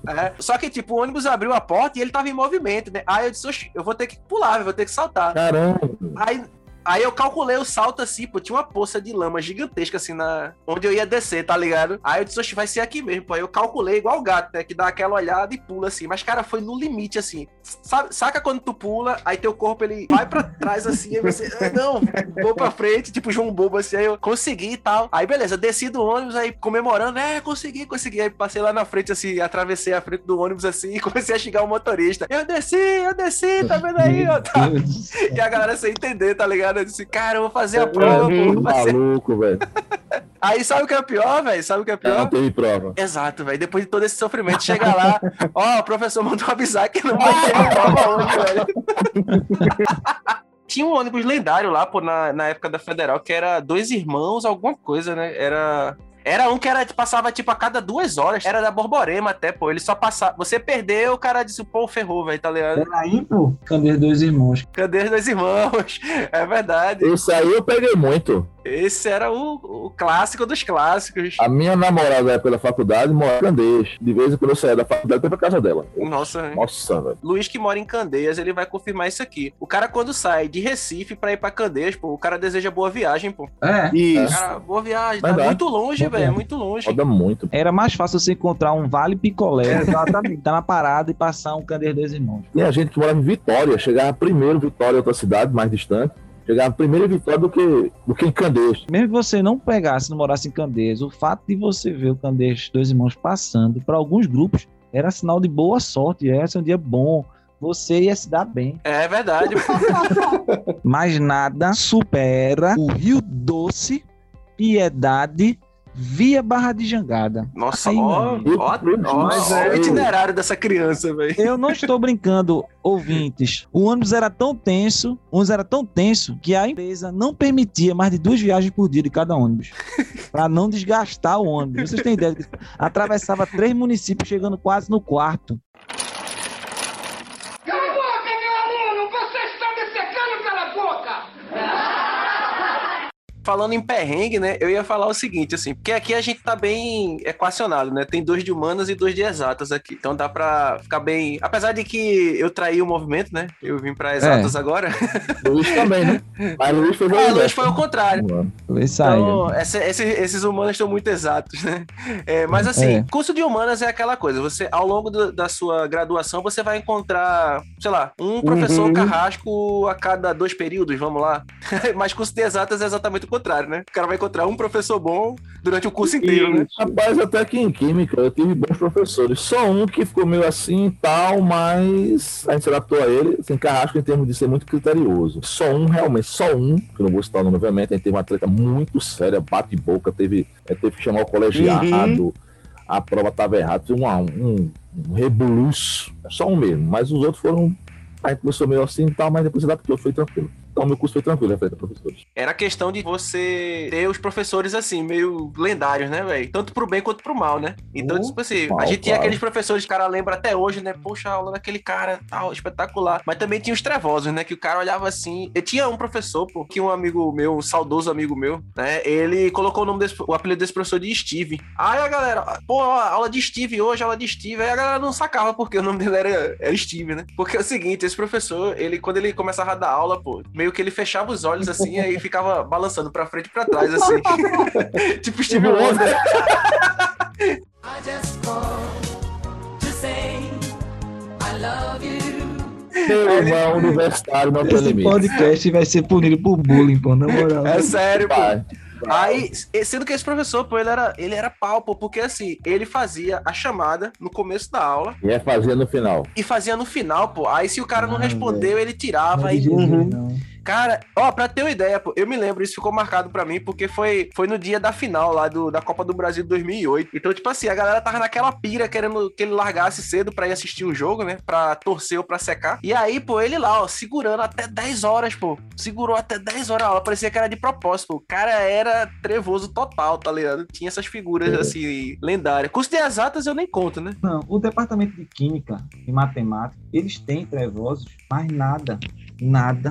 É, só que, tipo, o ônibus abriu a porta e ele tava em movimento, né? Aí eu disse, eu vou ter que pular, eu vou ter que saltar. Caramba. Aí, aí eu calculei o salto assim, pô, tinha uma poça de lama gigantesca assim na onde eu ia descer, tá ligado? Aí eu disse, oxe, vai ser aqui mesmo, pô. Aí eu calculei igual o gato, né? Que dá aquela olhada e pula assim. Mas, cara, foi no limite, assim. Sabe, saca quando tu pula, aí teu corpo ele vai pra trás assim, aí você, "Ah, não, vou pra frente, tipo João Bobo assim, aí eu consegui e tal. Aí beleza, desci do ônibus, aí comemorando, é, consegui, consegui. Aí passei lá na frente assim, atravessei a frente do ônibus assim e comecei a xingar o motorista. Eu desci, eu desci, tá vendo aí, ó? Tá. E a galera sem entender, tá ligado? Eu disse, cara, eu vou fazer a prova, pô. fazer. Maluco, velho. Aí sabe o que é pior, velho? Sabe o que é Não pior? teve prova. Exato, velho. Depois de todo esse sofrimento, chega lá, ó, o professor mandou avisar que não vai ter prova hoje, velho. Tinha um ônibus lendário lá, pô, na, na época da Federal, que era dois irmãos, alguma coisa, né? Era. Era um que era, passava, tipo, a cada duas horas. Era da Borborema até, pô. Ele só passava. Você perdeu, o cara disse, pô, ferrou, velho, tá ligado? Peraí, pô. Os dois irmãos? Os dois irmãos? É verdade. Isso aí eu peguei muito. Esse era o, o clássico dos clássicos. A minha namorada da época da faculdade mora em Candeias. De vez em quando eu saía da faculdade pra casa dela. Nossa, Nossa, velho. Luiz que mora em Candeias, ele vai confirmar isso aqui. O cara, quando sai de Recife pra ir pra Candeias, pô, o cara deseja boa viagem, pô. É. Isso. Cara, boa viagem. Tá muito longe, velho. viagem. Muito longe. Roda muito. Era mais fácil você encontrar um Vale Picolé. Exatamente. Tá na parada e passar um Candeias dois irmãos. Tinha gente que morava em Vitória. Chegava primeiro Vitória, outra cidade mais distante. Chegava primeiro em Vitória do que, do que em Candeias. Mesmo que você não pegasse, não morasse em Candeias, o fato de você ver o Candeias dois irmãos passando, para alguns grupos, era sinal de boa sorte. Esse é um dia bom. Você ia se dar bem. É verdade. Mas nada supera o Rio Doce, Piedade, via Barra de Jangada. Nossa, Aí, ó, ó, ó, Mas ó é- o itinerário dessa criança, velho. Eu não estou brincando, ouvintes. O ônibus era tão tenso, o ônibus era tão tenso que a empresa não permitia mais de duas viagens por dia de cada ônibus. Para não desgastar o ônibus. Vocês têm ideia? Atravessava três municípios, chegando quase no quarto. Cala a boca, meu aluno! Você está me secando pela boca! Falando em perrengue, né? Eu ia falar o seguinte, assim, porque aqui a gente tá bem equacionado, né? Tem dois de humanas e dois de exatas aqui. Então dá pra ficar bem. Apesar de que eu traí o movimento, né? Eu vim pra exatas é. agora. Luiz também, né? Mas Luiz foi, ah, Luiz foi o contrário. Luiz. Então, esse, esse, esses humanos estão muito exatos, né? É, mas assim, é. curso de humanas é aquela coisa. Você, ao longo do, da sua graduação, você vai encontrar, sei lá, um professor uhum. carrasco a cada dois períodos, vamos lá. mas curso de exatas é exatamente o contrário, né? O cara vai encontrar um professor bom durante o curso inteiro, e, né? Rapaz, até que em química eu tive bons professores. Só um que ficou meio assim e tal, mas a gente se adaptou a ele, assim, carrasco em termos de ser muito criterioso. Só um, realmente, só um, que eu não vou citar o nome, obviamente, a gente teve uma atleta muito séria, bate-boca, teve, teve que chamar o colegiado, uhum. a prova estava errada, teve um, um, um rebuliço. Só um mesmo, mas os outros foram. A gente começou meio assim e tal, mas depois se adaptou, foi tranquilo. Então, meu curso foi tranquilo, referente a professores. Era questão de você ter os professores assim, meio lendários, né, velho? Tanto pro bem quanto pro mal, né? Então, uh, tipo assim, mal, a gente tinha aqueles professores que o cara lembra até hoje, né? Poxa, a aula daquele cara, tal, espetacular. Mas também tinha os trevosos, né? Que o cara olhava assim. Eu tinha um professor, pô, que um amigo meu, um saudoso amigo meu, né? Ele colocou o nome desse, o apelido desse professor de Steve. Aí a galera, pô, aula de Steve hoje, aula de Steve. Aí a galera não sacava porque o nome dele era, era Steve, né? Porque é o seguinte, esse professor, ele, quando ele começava a dar aula, pô, meio que ele fechava os olhos assim e ficava balançando pra frente e pra trás, assim. tipo Steve Wonder. I just to say I love you. Meu irmão universitário não Esse podcast vai ser punido por bullying, pô, na moral. É sério, pô. Aí, sendo que esse professor, pô, ele era, ele era pau, pô, porque assim, ele fazia a chamada no começo da aula. E é fazia no final. E fazia no final, pô. Aí se o cara não ah, respondeu, ele tirava. Aí, uhum. Cara, ó, pra ter uma ideia, pô, eu me lembro, isso ficou marcado pra mim, porque foi, foi no dia da final lá do, da Copa do Brasil de 2008. Então, tipo assim, a galera tava naquela pira querendo que ele largasse cedo pra ir assistir o jogo, né? Pra torcer ou pra secar. E aí, pô, ele lá, ó, segurando até 10 horas, pô. Segurou até 10 horas a aula. Parecia que era de propósito, pô. O cara era trevoso total, tá ligado? Tinha essas figuras, é. assim, lendárias. Custo de exatas eu nem conto, né? Não, o departamento de Química e Matemática, eles têm trevosos, mas nada, nada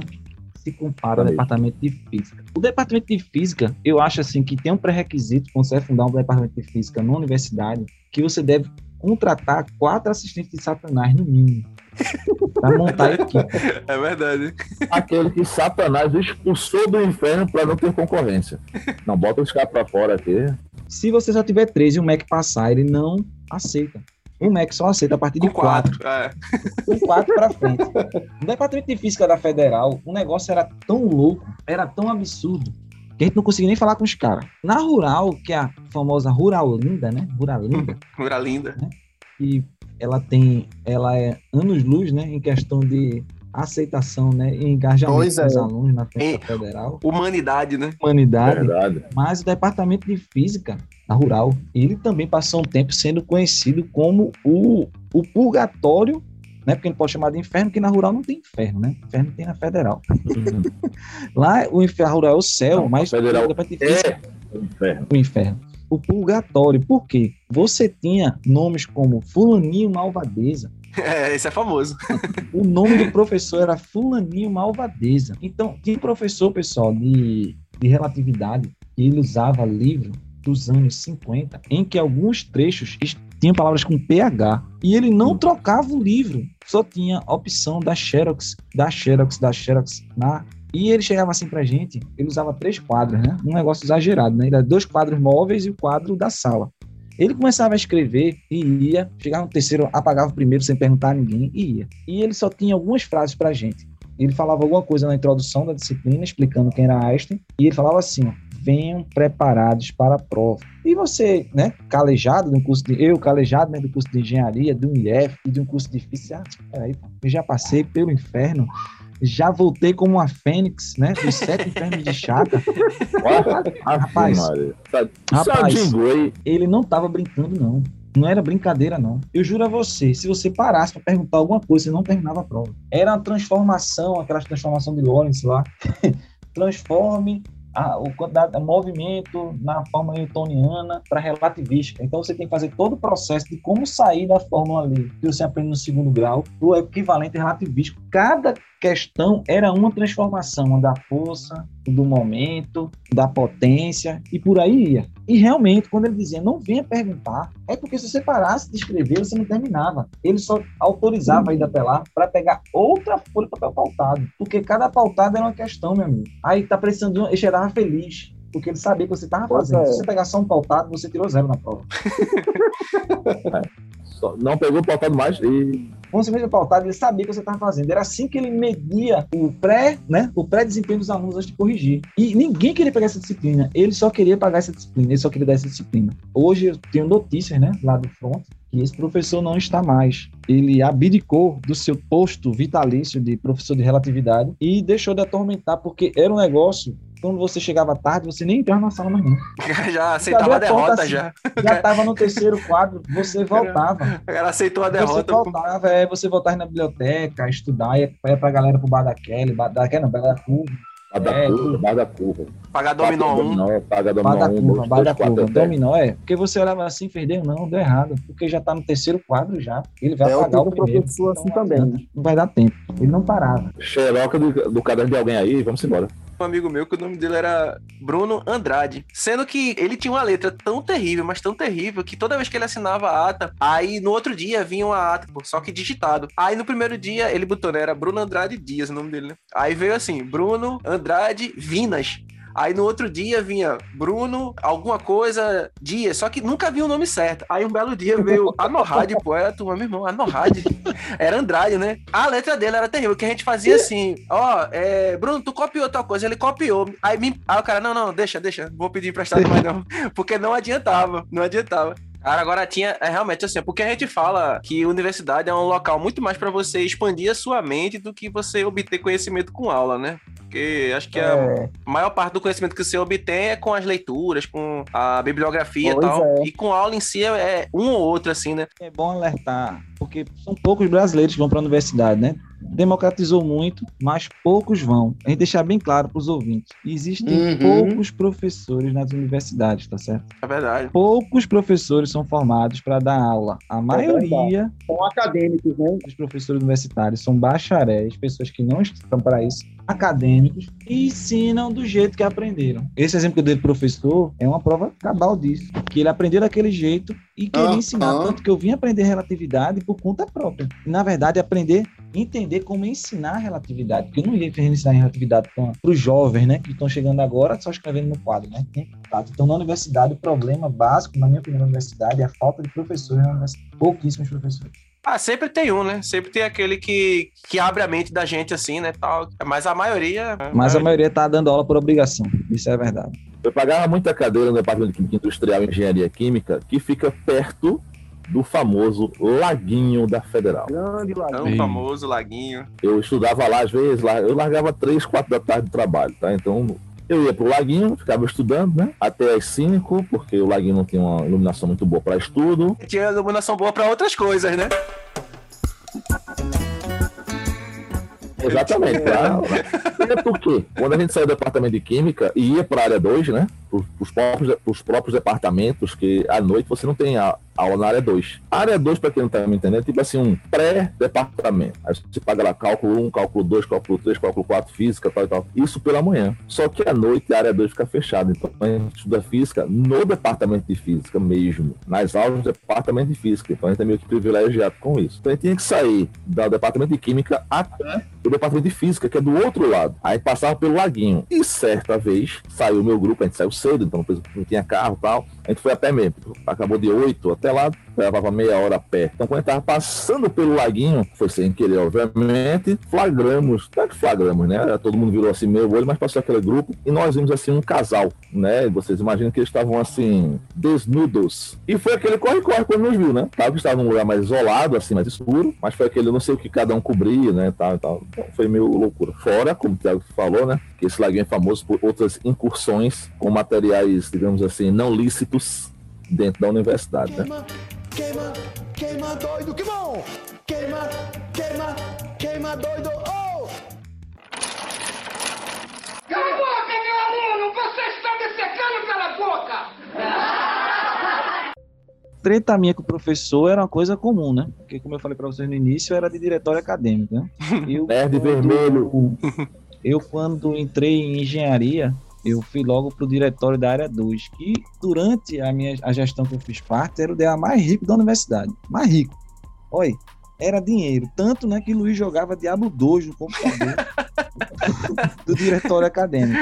se compara ao departamento de física. O departamento de física, eu acho assim que tem um pré-requisito quando você fundar um departamento de física na universidade, que você deve contratar quatro assistentes de Satanás no mínimo. para montar a equipe. É verdade. Aquele que Satanás expulsou do inferno para não ter concorrência. Não, bota os caras para fora aqui. Se você só tiver três e o Mac passar, ele não aceita. O MEC só aceita a partir de quatro. quatro. É. Quatro para frente. No departamento de física da Federal, o negócio era tão louco, era tão absurdo, que a gente não conseguia nem falar com os caras. Na Rural, que é a famosa Ruralinda, né? Ruralinda. Ruralinda. Né? E ela tem, ela é anos-luz, né? Em questão de aceitação, né, e engajamento pois dos é. alunos na festa federal. Humanidade, né? Humanidade. Verdade. Mas o departamento de física da rural, ele também passou um tempo sendo conhecido como o, o purgatório, né? Porque a gente pode chamar de inferno, porque na rural não tem inferno, né? Inferno tem na federal. Lá o inferno rural é o céu, não, mas federal o departamento de física, é o inferno. O inferno o purgatório. Por quê? Você tinha nomes como Fulaninho Malvadeza, É, esse é famoso. o nome do professor era Fulaninho Malvadeza. Então, tinha professor, pessoal, de, de relatividade, que ele usava livro dos anos 50, em que alguns trechos tinham palavras com PH. E ele não trocava o livro, só tinha a opção da Xerox, da Xerox, da Xerox na e ele chegava assim pra gente, ele usava três quadros, né? Um negócio exagerado, né? Ele era dois quadros móveis e o quadro da sala. Ele começava a escrever e ia, chegava no terceiro, apagava o primeiro sem perguntar a ninguém e ia. E ele só tinha algumas frases para a gente. Ele falava alguma coisa na introdução da disciplina, explicando quem era Einstein, e ele falava assim: ó, venham preparados para a prova. E você, né, calejado do curso de. Eu, calejado né, do curso de engenharia, do IF e de um curso difícil. Ah, peraí, eu já passei pelo inferno já voltei como uma fênix, né? Dos sete infernos de chata. rapaz, rapaz ele não tava brincando, não. Não era brincadeira, não. Eu juro a você, se você parasse para perguntar alguma coisa, você não terminava a prova. Era uma transformação, aquela transformação de Lawrence lá. Transforme a, o, quantidade, o movimento na fórmula newtoniana para relativística. Então você tem que fazer todo o processo de como sair da fórmula ali que você aprende no segundo grau do equivalente relativístico. Cada questão era uma transformação da força, do momento, da potência e por aí ia. E realmente, quando ele dizia não venha perguntar, é porque se você parasse de escrever, você não terminava. Ele só autorizava a ir até lá para pegar outra folha para pautado, porque cada pautado era uma questão, meu amigo. Aí tá precisando, ele cheirava feliz. Porque ele sabia que você estava fazendo. É. Se você pegar só um pautado, você tirou zero na prova. não pegou o pautado mais e quando você fez pautado, ele sabia o que você estava fazendo. Era assim que ele media o pré, né, o pré-desempenho dos alunos antes de corrigir. E ninguém queria pegar essa disciplina. Ele só queria pagar essa disciplina, ele só queria dar essa disciplina. Hoje eu tenho notícias, né, lá do front, que esse professor não está mais. Ele abdicou do seu posto vitalício de professor de relatividade e deixou de atormentar, porque era um negócio quando você chegava tarde, você nem entrava na sala mais não. já aceitava a derrota, assim, já. Já estava no terceiro quadro, você voltava. Ela aceitou a derrota. Você voltava, é, você voltava na biblioteca, estudar, ia, ia pra galera pro bar da Kelly, bar da Kelly não, bar da curva. Bar da é, curva, bar da curva. Pagar dominó 1. Um. Pagar dominó 1. Bar da curva, bar da curva. Dominó é, porque você olhava assim, perdeu, não, deu errado, porque já tá no terceiro quadro já. Ele vai é, pagar o primeiro. professor assim então, também. Não, não vai dar tempo. Ele não parava. Xeroca do, do caderno de alguém aí, vamos embora um amigo meu que o nome dele era Bruno Andrade. Sendo que ele tinha uma letra tão terrível, mas tão terrível, que toda vez que ele assinava a ata, aí no outro dia vinha uma ata, pô, só que digitado. Aí no primeiro dia ele botou, né? Era Bruno Andrade Dias o nome dele, né? Aí veio assim, Bruno Andrade Vinas. Aí no outro dia vinha Bruno, alguma coisa, Dias, só que nunca vinha o nome certo. Aí um belo dia veio Anorrade, pô, era tua, meu irmão, Anorrade. Era Andrade, né? A letra dele era terrível, que a gente fazia assim, ó, é, Bruno, tu copiou tal coisa, ele copiou. Aí, me, aí o cara, não, não, deixa, deixa, vou pedir emprestado mais não, porque não adiantava, não adiantava. Cara, agora tinha, é realmente assim, porque a gente fala que universidade é um local muito mais para você expandir a sua mente do que você obter conhecimento com aula, né? Porque acho que é. a maior parte do conhecimento que você obtém é com as leituras, com a bibliografia pois e tal. É. E com a aula em si é um ou outro, assim, né? É bom alertar, porque são poucos brasileiros que vão para a universidade, né? democratizou muito, mas poucos vão. A gente deixar bem claro para os ouvintes. Existem uhum. poucos professores nas universidades, tá certo? É verdade. Poucos professores são formados para dar aula. A é maioria são acadêmicos, né? Os professores universitários são bacharéis, pessoas que não estão para isso, acadêmicos, e ensinam do jeito que aprenderam. Esse exemplo que eu dei do professor é uma prova cabal disso, que ele aprendeu daquele jeito e queria ensinar, tanto que eu vim aprender relatividade por conta própria. Na verdade, aprender entender como ensinar a relatividade, porque eu não iria ensinar relatividade para os jovens, né, que estão chegando agora só escrevendo no quadro, né? Então, na universidade, o problema básico, na minha opinião, na universidade é a falta de professores na universidade, pouquíssimos professores. Ah, sempre tem um, né? Sempre tem aquele que, que abre a mente da gente assim, né? Tal. Mas a maioria. Mas a maioria tá dando aula por obrigação. Isso é verdade. Eu pagava muita cadeira no departamento de Química Industrial e Engenharia Química, que fica perto do famoso Laguinho da Federal. Grande Laguinho. É famoso Laguinho. Eu estudava lá às vezes, lá, eu largava três, quatro da tarde do trabalho, tá? Então eu ia pro Laguinho, ficava estudando, né? Até as 5, porque o Laguinho não tinha uma iluminação muito boa para estudo. Tinha iluminação boa para outras coisas, né? Exatamente. Pra, pra... Por quê? Quando a gente saiu do departamento de Química e ia para a área 2, né? Os próprios, os próprios departamentos, que à noite você não tem a, aula na área 2. A área 2, para quem não está me entendendo, é tipo assim, um pré-departamento. Aí você paga lá cálculo 1, cálculo 2, cálculo 3, cálculo 4, física, tal e tal. Isso pela manhã. Só que à noite a área 2 fica fechada. Então a gente estuda física no departamento de física mesmo. Nas aulas do departamento de física. Então a gente é meio que privilegiado com isso. Então a gente tinha que sair do departamento de química até o departamento de física, que é do outro lado. Aí passava pelo laguinho. E certa vez saiu o meu grupo, a gente saiu cedo, então não tinha carro e tal. A gente foi a pé mesmo. Acabou de 8 até lá, levava meia hora a pé. Então, quando a gente tava passando pelo laguinho, foi sem querer, obviamente, flagramos, não é que flagramos, né? Todo mundo virou assim meio olho, mas passou aquele grupo e nós vimos assim um casal, né? Vocês imaginam que eles estavam assim, desnudos. E foi aquele corre-corre quando nos viu, né? Claro que estava num lugar mais isolado, assim, mais escuro, mas foi aquele, não sei o que cada um cobria, né? Tal, tal. Então, foi meio loucura. Fora, como o Thiago falou, né? Que esse laguinho é famoso por outras incursões com materiais, digamos assim, não lícitos dentro da universidade, né? Queima, queima, doido, que bom! Queima, queima, queima, doido, oh! Cala a boca, meu aluno! Você me secando pela boca? Treta minha com o professor era uma coisa comum, né? Porque, como eu falei para vocês no início, eu era de diretório acadêmico, né? Eu, quando- vermelho. Eu, quando entrei em engenharia, eu fui logo pro diretório da área 2, que durante a minha a gestão que eu fiz parte, era o DA mais rico da universidade. Mais rico. Olha, era dinheiro. Tanto né, que Luiz jogava Diablo 2 no computador do diretório acadêmico.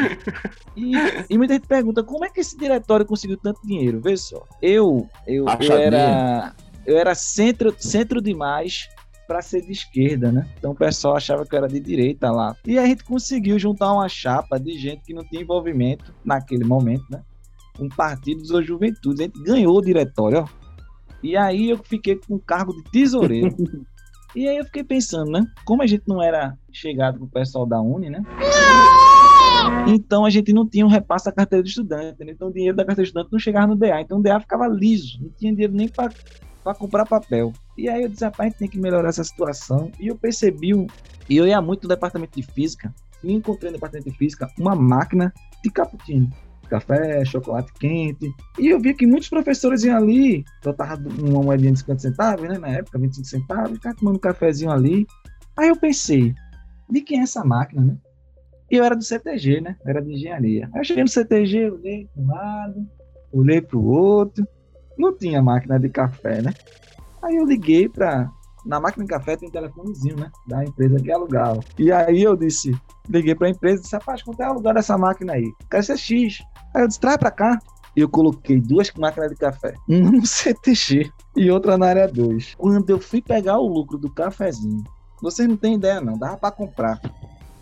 E, e muita gente pergunta, como é que esse diretório conseguiu tanto dinheiro? Veja só, eu, eu, eu era, eu era centro, centro demais para ser de esquerda, né? Então o pessoal achava que eu era de direita lá. E a gente conseguiu juntar uma chapa de gente que não tinha envolvimento naquele momento, né? Um partido ou juventude. A gente ganhou o diretório, ó. E aí eu fiquei com o cargo de tesoureiro. e aí eu fiquei pensando, né? Como a gente não era chegado com o pessoal da Uni, né? Então a gente não tinha um repasse da carteira de estudante, né? então o dinheiro da carteira de estudante não chegava no DA, então o DA ficava liso, não tinha dinheiro nem para comprar papel. E aí eu disse, rapaz, a gente tem que melhorar essa situação. E eu percebi, e eu ia muito no departamento de física, e encontrei no departamento de física uma máquina de cappuccino. Café, chocolate quente. E eu vi que muitos professores iam ali, eu tava uma moedinha de 50 centavos, né? Na época, 25 centavos, ficava tomando um cafezinho ali. Aí eu pensei, de quem é essa máquina, né? E eu era do CTG, né? Eu era de engenharia. Aí eu cheguei no CTG, olhei para um lado, olhei para o outro. Não tinha máquina de café, né? Aí eu liguei para na máquina de café tem um telefonezinho, né? Da empresa que alugava. E aí eu disse, liguei para a empresa e disse, rapaz, quanto é o alugar dessa máquina aí? Quero ser X. Aí eu disse, traz para cá. E eu coloquei duas máquinas de café, uma no CTG e outra na área 2. Quando eu fui pegar o lucro do cafezinho, vocês não têm ideia não, dava para comprar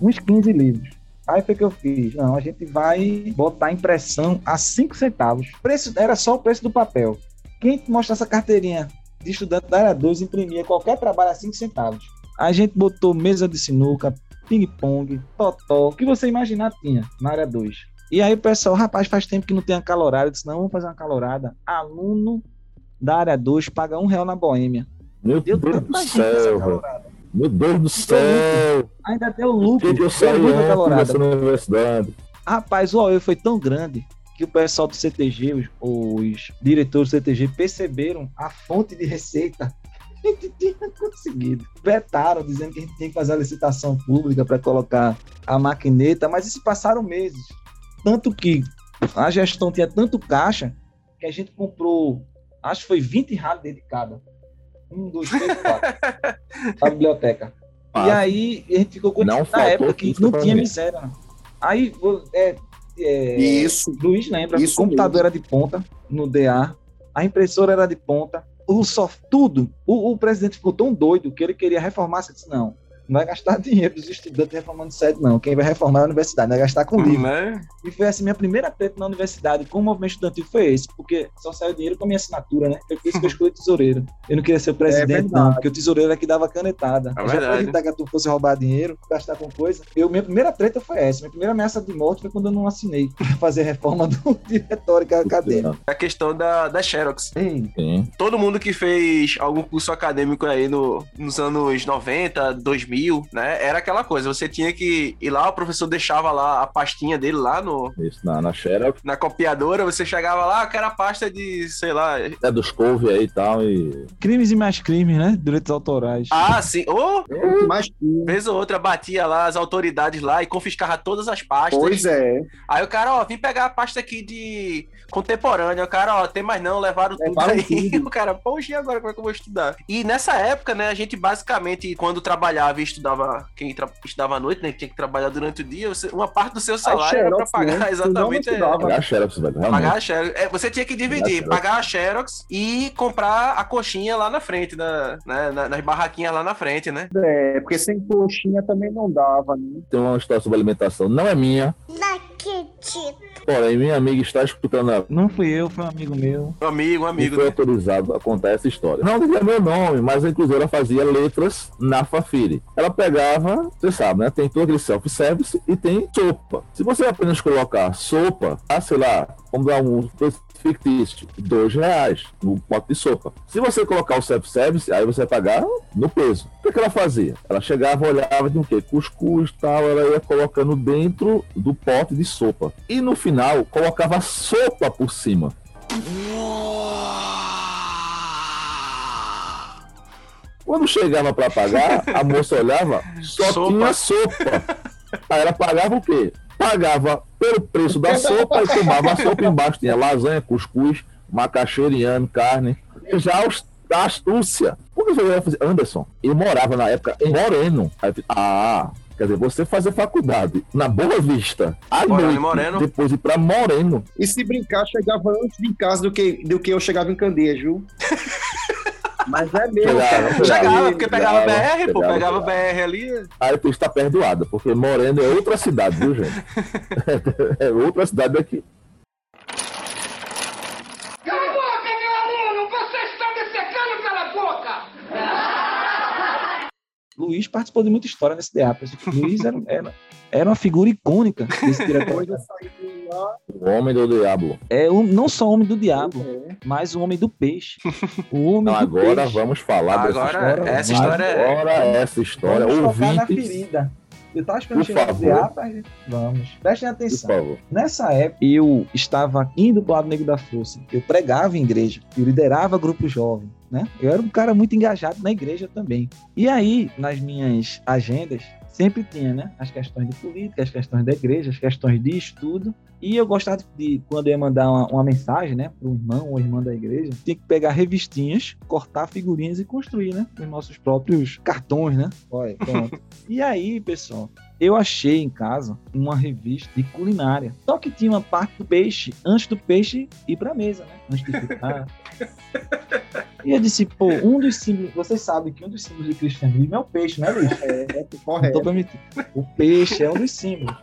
uns 15 livros. Aí foi que eu fiz. Não, a gente vai botar impressão a 5 centavos. Preço era só o preço do papel. Quem mostrar essa carteirinha de estudante da área 2 imprimia qualquer trabalho a 5 centavos. A gente botou mesa de sinuca, ping-pong, totó, o que você imaginar tinha na área 2. E aí o pessoal, rapaz, faz tempo que não tem uma calorada. Eu disse, não, vamos fazer uma calorada. Aluno da área 2 paga um real na Boêmia. Meu Deu Deus do céu. Meu Deus do céu. Ainda deu lucro. Que eu saí antes calorada. universidade? Rapaz, o AOE foi tão grande que o pessoal do CTG, os, os diretores do CTG, perceberam a fonte de receita que a gente tinha conseguido. Vetaram, dizendo que a gente tinha que fazer a licitação pública para colocar a maquineta, mas isso passaram meses. Tanto que a gestão tinha tanto caixa que a gente comprou, acho que foi 20 rádios dedicadas. Um, dois, três, quatro. a biblioteca. E Ah, aí a gente ficou com Não na época que não tinha mim. miséria. não. Aí é, é, Isso. Luiz lembra, Isso o computador era de ponta no DA, a impressora era de ponta, o soft, tudo. O, o presidente ficou tão doido que ele queria reformar. Você disse, não, não vai gastar dinheiro dos estudantes reformando sede, não. Quem vai reformar é a universidade, vai gastar com livro. Né? E foi assim, minha primeira treta na universidade com o movimento estudantil foi esse, porque só saiu dinheiro com a minha assinatura, né? Foi por isso que eu escolhi tesoureiro. Eu não queria ser o presidente, verdade. não, porque o tesoureiro é que dava canetada. É Já pra evitar que a tu fosse roubar dinheiro, gastar com coisa. Eu, minha primeira treta foi essa. Minha primeira ameaça de morte foi quando eu não assinei pra fazer reforma do diretório acadêmico. A questão da, da Xerox. Ei, Sim. Todo mundo que fez algum curso acadêmico aí no, nos anos 90, 2000, né? Era aquela coisa. Você tinha que ir lá, o professor deixava lá a pastinha dele lá no, Isso na, na Xerox. na copiadora. Você chegava lá, eu quero a pasta de, sei lá. É dos couve aí e tal. E crimes e mais crimes, né? Direitos autorais. Ah, sim. Ô, Mas, vez ou outra, batia lá as autoridades lá e confiscava todas as pastas. pois é. Aí o cara, ó, vim pegar a pasta aqui de contemporânea. O cara, ó, tem mais não, levaram tudo Levaram aí. tudo. O cara, poxa, e agora como é que eu vou estudar? E nessa época, né, a gente basicamente, quando trabalhava e estudava, quem tra- estudava à noite, né, que tinha que trabalhar durante o dia, você- uma parte do seu salário era pra Xerox, pagar né? exatamente. Não é, pagar a Xerox, velho. Pagar a Xerox. É, você tinha que dividir, Xerox. pagar a Xerox e comprar a coxinha lá na frente, na, né, na- nas barraquinhas lá na frente, né? É, porque sem coxinha também não dava, né? Tem uma história sobre alimentação. Não é minha. Porém, minha amiga está escutando a Não fui eu, foi um amigo meu. Um amigo, um e amigo. foi né? autorizado a contar essa história. Não dizia meu nome, mas inclusive ela fazia letras na Fafiri. Ela pegava, você sabe, né? Tem todo aquele self-service e tem sopa. Se você apenas colocar sopa, ah, sei lá, vamos dar um fictício, dois reais no pote de sopa. Se você colocar o self-service, aí você vai pagar no peso. O que, que ela fazia? Ela chegava, olhava de um quê? Cuscuz e tal, ela ia colocando dentro do pote de sopa. E no final, colocava sopa por cima. Quando chegava para pagar, a moça olhava, só Sopa. tinha sopa. Aí ela pagava o quê? Pagava pelo preço da sopa e tomava a sopa embaixo. Tinha lasanha, cuscuz, macaxeira, inhame, carne. E já os- a astúcia. Por que eu fazer? Anderson, eu morava na época em Moreno. Ah, quer dizer, você fazer faculdade na Boa Vista, à noite, Moreno. depois ir pra Moreno. E se brincar, chegava antes de casa do que, do que eu chegava em Candeias, viu? Mas é mesmo, Chegava, cara. chegava. Porque pegava Pegava, BR, pô, pegava, pegava pegava. BR ali. Aí tu está perdoada, porque Moreno é outra cidade, viu, gente? é outra cidade daqui. Cala a boca, meu aluno! Você está me secando pela boca! Luiz participou de muita história nesse DA. Luiz era, era, era uma figura icônica desse diretor. O homem do diabo. É um, não só o homem do diabo, mas o homem do peixe. O homem Então, do agora peixe. vamos falar dessa Agora, história. essa história é- Agora essa história. Vamos tocar na Ouvintes, ferida. Eu tava esperando chegar no. DA, mas vamos. Prestem por atenção. favor. Nessa época, eu estava indo pro lado negro da força. Eu pregava em igreja. Eu liderava grupo jovem, né? Eu era um cara muito engajado na igreja também. E aí, nas minhas agendas, sempre tinha, né? As questões de política, as questões da igreja, as questões de estudo. E eu gostava de, quando eu ia mandar uma, uma mensagem, né, para um irmão ou irmã da igreja, tinha que pegar revistinhas, cortar figurinhas e construir, né, os nossos próprios cartões, né? Olha, pronto. e aí, pessoal, eu achei em casa uma revista de culinária. Só que tinha uma parte do peixe antes do peixe ir pra mesa, né? Antes de fritar. e eu disse, pô, um dos símbolos. Vocês sabem que um dos símbolos do cristianismo é o peixe, né, Luiz? é, é tô correto. O peixe é um dos símbolos.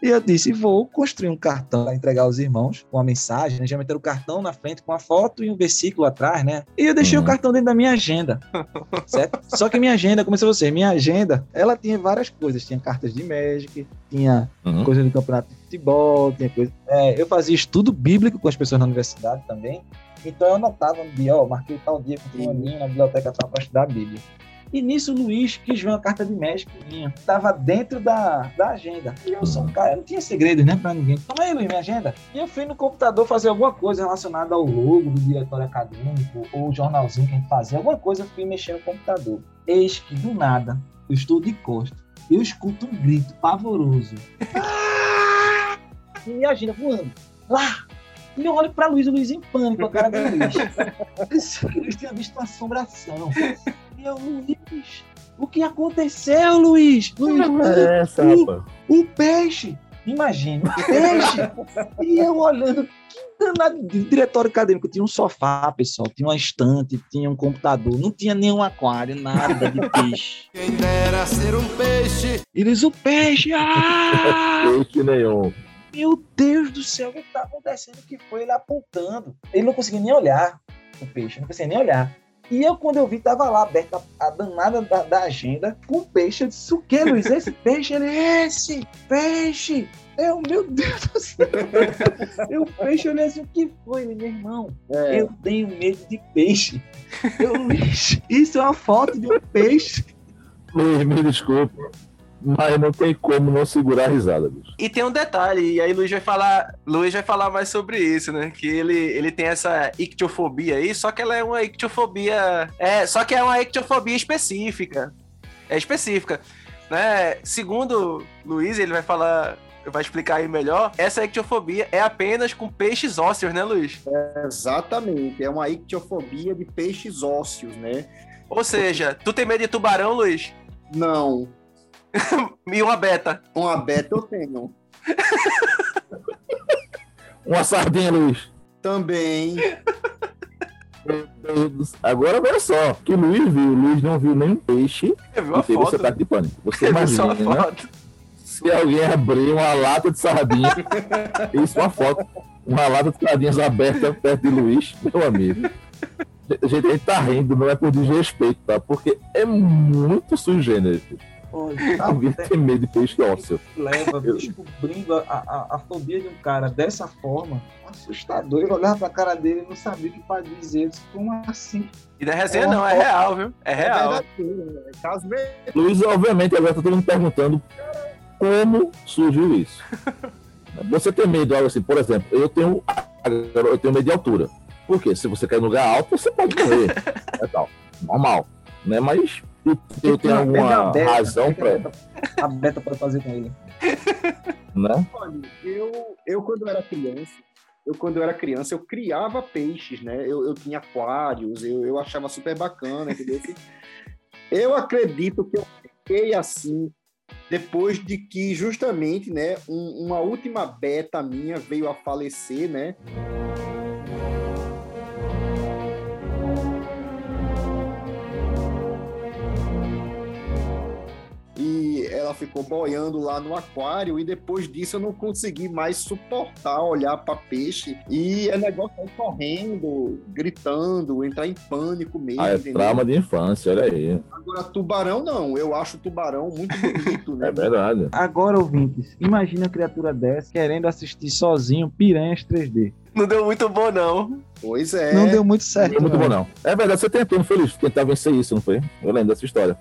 E eu disse, vou construir um cartão para entregar aos irmãos com a mensagem, né? Já meter o cartão na frente com a foto e um versículo atrás, né? E eu deixei Uhum. o cartão dentro da minha agenda, certo? Só que minha agenda, como a você, minha agenda, ela tinha várias coisas. Tinha cartas de Magic, tinha Uhum. coisa do campeonato de futebol, tinha coisa... É, eu fazia estudo bíblico com as pessoas na universidade também. Então eu anotava no dia, ó, marquei tal dia com fulaninho na biblioteca tal para estudar a Bíblia. E nisso o Luiz quis ver uma carta de México minha. Tava dentro da, da agenda. E eu sou um cara, eu não tinha segredos, né, pra ninguém. Toma aí, Luiz, minha agenda. E eu fui no computador fazer alguma coisa relacionada ao logo do diretório acadêmico, ou o jornalzinho que a gente fazia. Alguma coisa, eu fui mexer no computador. Eis que, do nada, eu estou de costa. Eu escuto um grito pavoroso. Ah! E minha agenda voando. Lá! E eu olho pra Luiz, o Luiz em pânico, a cara do Luiz. Luiz tinha visto uma assombração. Eu, Luiz, o que aconteceu, Luiz? Luiz, É essa, o, rapaz. o peixe. Imagina, o peixe. e eu olhando, que danado. de Diretório acadêmico, tinha um sofá, pessoal, tinha uma estante, tinha um computador, não tinha nenhum aquário, nada de peixe. Quem dera ser um peixe. E Eles, o peixe, ah! Peixe nenhum. Meu Deus do céu, o que tá acontecendo? Que foi ele apontando. Ele não conseguia nem olhar o peixe, não conseguia nem olhar. E eu, quando eu vi, tava lá aberta a, danada da, da agenda com o peixe. Eu disse, o que, Luiz? Esse peixe? Ele, esse peixe! Eu, meu Deus do céu! Eu, peixe, eu olhei assim, o que foi, meu irmão? É. Eu tenho medo de peixe. Eu, isso é uma foto de um peixe. Luiz, me desculpa. Mas não tem como não segurar a risada, bicho. E tem um detalhe, e aí Luiz vai falar, Luiz vai falar mais sobre isso, né? Que ele, ele tem essa ictiofobia aí, só que ela é uma ictiofobia. É, só que é uma ictiofobia específica. É específica. Né? Segundo Luiz, ele vai falar. Vai explicar aí melhor. Essa ictiofobia é apenas com peixes ósseos, né, Luiz? Exatamente, é uma ictiofobia de peixes ósseos, né? Ou seja, tu tem medo de tubarão, Luiz? Não, E uma beta. uma beta eu tenho. Uma sardinha, Luiz. Também. Agora olha só, que o Luiz viu. O Luiz não viu nenhum peixe Eu vi e teve foto. esse ataque de pânico. Você imagina, a né? foto. Se alguém abrir uma lata de sardinha, isso é uma foto, uma lata de sardinhas aberta perto de Luiz, meu amigo. Gente, a gente tá rindo, não é por desrespeito, tá? Porque é muito sui generis. Alguém tem medo de peixe ósseo. leva descobrindo a, a, a fobia de um cara dessa forma, assustador. Eu olhava pra cara dele e não sabia o que pra dizer. Como assim? E não é resenha, não, é real, viu? É real. é caso mesmo. Luiz, obviamente, agora tá todo mundo perguntando como surgiu isso. Você tem medo de algo assim, por exemplo, eu tenho, eu tenho medo de altura. Por quê? Se você cair no lugar alto, você pode morrer. É tal. Normal. Né? Mas eu, tenho alguma razão para. A beta pode fazer com ele. Né? Olha, eu, eu quando era criança, eu quando eu era criança, eu criava peixes, né? Eu, eu tinha aquários, eu, eu achava super bacana, entendeu? Eu acredito que eu fiquei assim depois de que justamente, né, um- uma última beta minha veio a falecer, né? Ela ficou boiando lá no aquário e depois disso eu não consegui mais suportar olhar para peixe e é negócio aí correndo, gritando, entrar em pânico mesmo, Ah, é entendeu? trauma de infância, olha aí. Agora tubarão não, eu acho tubarão muito bonito, né? É verdade. Agora, ouvintes, imagina a criatura dessa querendo assistir sozinho Piranhas 3D. Não deu muito bom, não. Pois é. Não deu muito certo. Não é muito não. bom, não. É verdade, você tentou, não foi, Luiz? Tentar vencer isso, não foi? Eu lembro dessa história.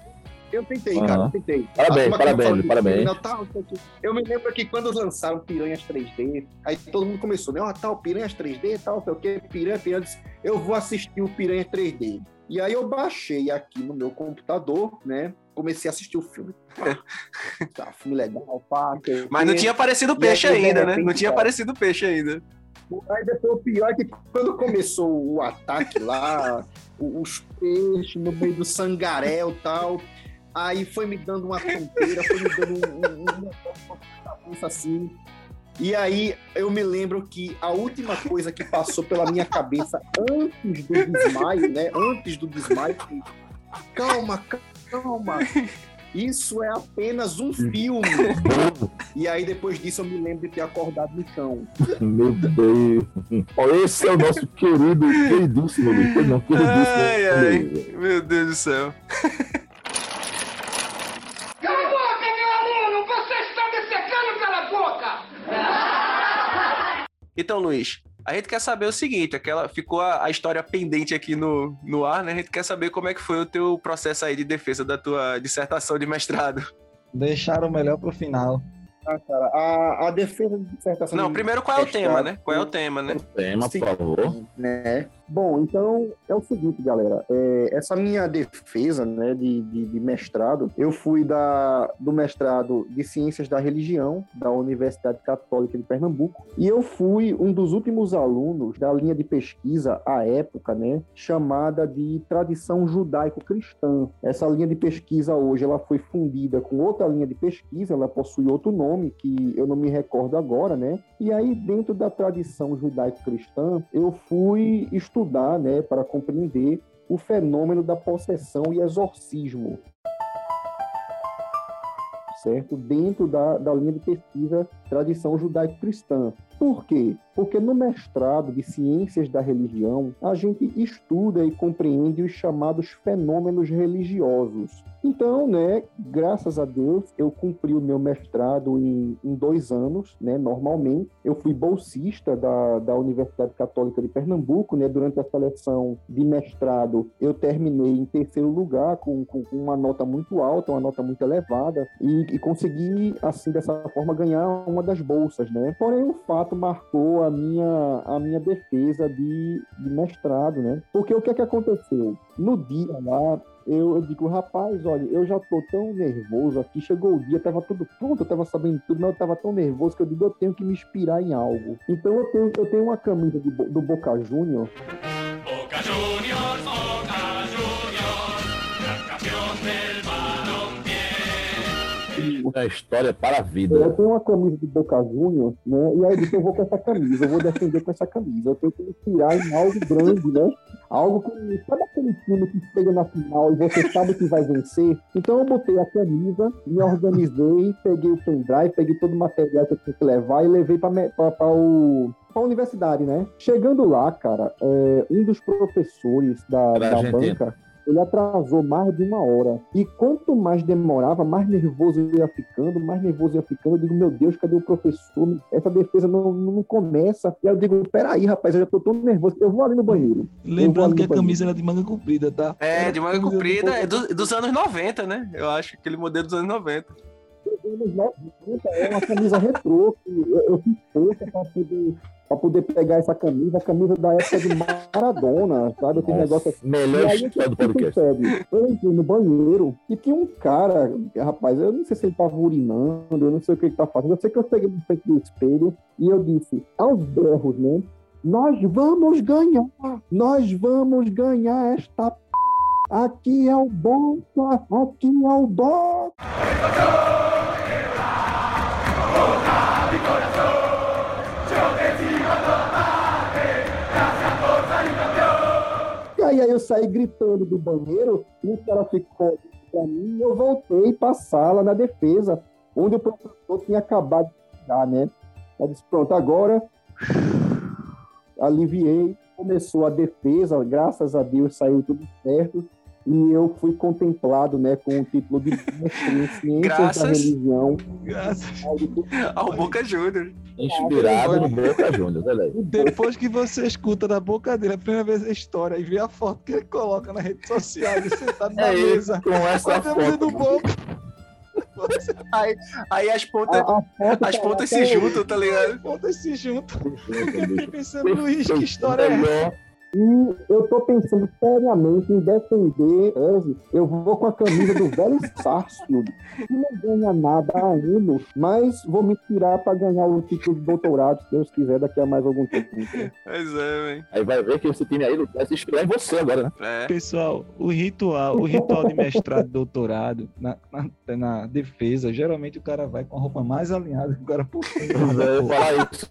Eu tentei, Aham. cara, eu tentei. Parabéns, parabéns, parabéns. o quê. Eu me lembro que quando lançaram Piranhas 3D, aí todo mundo começou, né? Ó, tal, Piranhas 3D, tal, sei o quê, Piranha, Piranha. Eu disse, Eu vou assistir o Piranha 3D. E aí eu baixei aqui no meu computador, né? Comecei a assistir o filme. Tá, filme legal, pá. Mas não tinha aparecido peixe aí, ainda, né? Não tinha aparecido peixe ainda. Aí depois o pior é que quando começou o ataque lá, os peixes no meio do sangaréu e tal, aí foi me dando uma tonteira, foi me dando um, um, um cabeça assim. E aí eu me lembro que a última coisa que passou pela minha cabeça antes do desmaio, né? Antes do desmaio, foi, calma, calma. Isso é apenas um filme. E aí, depois disso, eu me lembro de ter acordado no chão. Meu Deus. Esse é o nosso querido, queridíssimo Não, queridíssimo. Ai, ai. Meu Deus do céu. Cala a boca, meu aluno! Você está me secando pela boca! Então, Luiz, a gente quer saber o seguinte, aquela ficou a, a história pendente aqui no, no ar, né? A gente quer saber como é que foi o teu processo aí de defesa da tua dissertação de mestrado. Deixaram o melhor pro final. Ah, cara, a, a defesa de dissertação. Não, de primeiro qual é o tema, né? Qual é o tema, né? Tema, Sim. por favor. né? Bom, então é o seguinte, galera. É, essa minha defesa né, de, de, de mestrado, eu fui da, do mestrado de Ciências da Religião da Universidade Católica de Pernambuco e eu fui um dos últimos alunos da linha de pesquisa à época, né, chamada de tradição judaico-cristã. Essa linha de pesquisa hoje ela foi fundida com outra linha de pesquisa, ela possui outro nome que eu não me recordo agora, né? E aí dentro da tradição judaico-cristã, eu fui estudar, né, para compreender o fenômeno da possessão e exorcismo. Certo? Dentro da, da linha de pesquisa tradição judaico-cristã. Por quê? Porque no mestrado de Ciências da Religião, a gente estuda e compreende os chamados fenômenos religiosos. Então, né, graças a Deus, eu cumpri o meu mestrado em, em dois anos, né, normalmente. Eu fui bolsista da, da Universidade Católica de Pernambuco, né, durante a seleção de mestrado, eu terminei em terceiro lugar, com, com uma nota muito alta, uma nota muito elevada, e, e consegui, assim, dessa forma, ganhar uma das bolsas, né. Porém, o fato marcou a minha, a minha defesa de, de mestrado, né, porque o que é que aconteceu? No dia lá, eu, eu digo, rapaz, olha, eu já tô tão nervoso aqui, chegou o dia, tava tudo pronto, eu tava sabendo tudo, mas eu tava tão nervoso que eu digo, eu tenho que me inspirar em algo. Então eu tenho, eu tenho uma camisa de do Boca Junior, Boca Juniors, Boca Uma história para a eu vida. tenho uma camisa de Boca Junior, né, e aí eu disse, eu vou com essa camisa, eu vou defender com essa camisa, eu tenho que me inspirar em algo grande, né, algo que, sabe aquele time que chega na final e você sabe que vai vencer? Então eu botei a camisa, me organizei, peguei o pendrive, peguei todo o material que eu tinha que levar e levei para o pra universidade, né? Chegando lá, cara, é, um dos professores da, da banca ele atrasou mais de uma hora. E quanto mais demorava, mais nervoso eu ia ficando, mais nervoso eu ia ficando. Eu digo, meu Deus, cadê o professor? Essa defesa não, não começa. E aí eu digo, peraí, rapaz, eu já tô tão nervoso eu vou ali no banheiro. Lembrando que a banheiro. camisa era de manga comprida, tá? É, de manga comprida, é do- dos anos 90, né? Eu acho, aquele modelo dos anos 90. anos 90, é uma camisa retrô. que Eu, eu fiz força para poder, pra poder pegar essa camisa, a camisa da época de Maradona, sabe? Aquele negócio assim. Melhor E aí, do o que podcast. sucede? Eu entrei no banheiro e tinha um cara, rapaz, eu não sei se ele tava urinando, eu não sei o que ele tá fazendo. Eu sei que eu cheguei no frente do espelho e eu disse, aos berros, né? Nós vamos ganhar! Nós vamos ganhar esta p... Aqui é o Boca! Aqui é o Boca! E aí, eu saí gritando do banheiro e o cara ficou pra mim e eu voltei pra sala na defesa, onde o professor tinha acabado de chegar, né? Eu disse, pronto, agora aliviei, começou a defesa, graças a Deus saiu tudo certo. E eu fui contemplado, né, com o título de mestre em ciências da Graças- religião. Graças. Ao Boca Júnior. Inspirado no Boca Juniors, olha aí. Depois que você escuta da boca dele a primeira vez a história e vê a foto que ele coloca na rede social, ele sentado na É mesa, com essa a foto. do Boca. Aí, aí as A, pontas, a foto as tá pontas se juntam, tá ligado? Pontas se juntam. Eu fiquei pensando, Luiz, que história é essa? E eu tô pensando seriamente em defender Ozzy. Eu vou com a camisa do velho Sarsfield, que não ganha nada anos, mas vou me tirar para ganhar o título de doutorado, se Deus quiser, daqui a mais algum tempo. Pois é, velho. Aí vai ver que esse time aí vai se inspirar em você agora, né? É. Pessoal, o ritual, o ritual de mestrado e doutorado na, na, na defesa, geralmente o cara vai com a roupa mais alinhada que o cara por cima. Eu ia falar isso.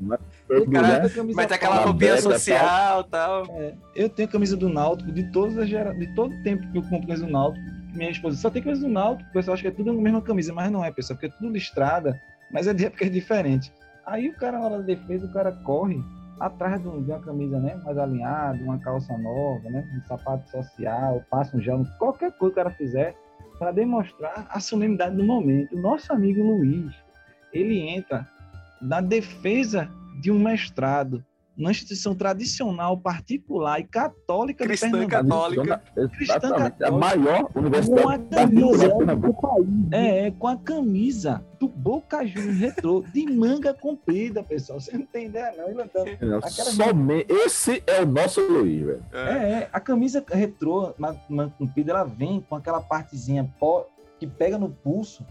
né? Todo, Cara, né? Mas tem aquela roupinha social tal. É, eu tenho camisa do Náutico de todas as gera... de todo tempo que eu compro camisa do Náutico. Minha esposa só tem camisa do Náutico, o pessoal acha que é tudo a mesma camisa, mas não é, pessoal, porque é tudo listrada, mas é de época diferente. Aí o cara na hora da defesa, o cara corre atrás de, de uma camisa né, mais alinhada, uma calça nova, né, um sapato social, passa um gel, qualquer coisa que o cara fizer para demonstrar a solenidade do momento. O nosso amigo Luiz, ele entra na defesa de um mestrado numa instituição tradicional, particular e católica Cristã de Pernambuco. católica. A católica. maior Com a universidade da camisa Pernambuco. É, é, com a camisa do Boca Juniors retrô de manga comprida, pessoal. Você não tem ideia, não. Ele andando. Não. Esse é o nosso Luiz, velho. É. É, é, a camisa retrô, ma- manga comprida, ela vem com aquela partezinha pó que pega no pulso,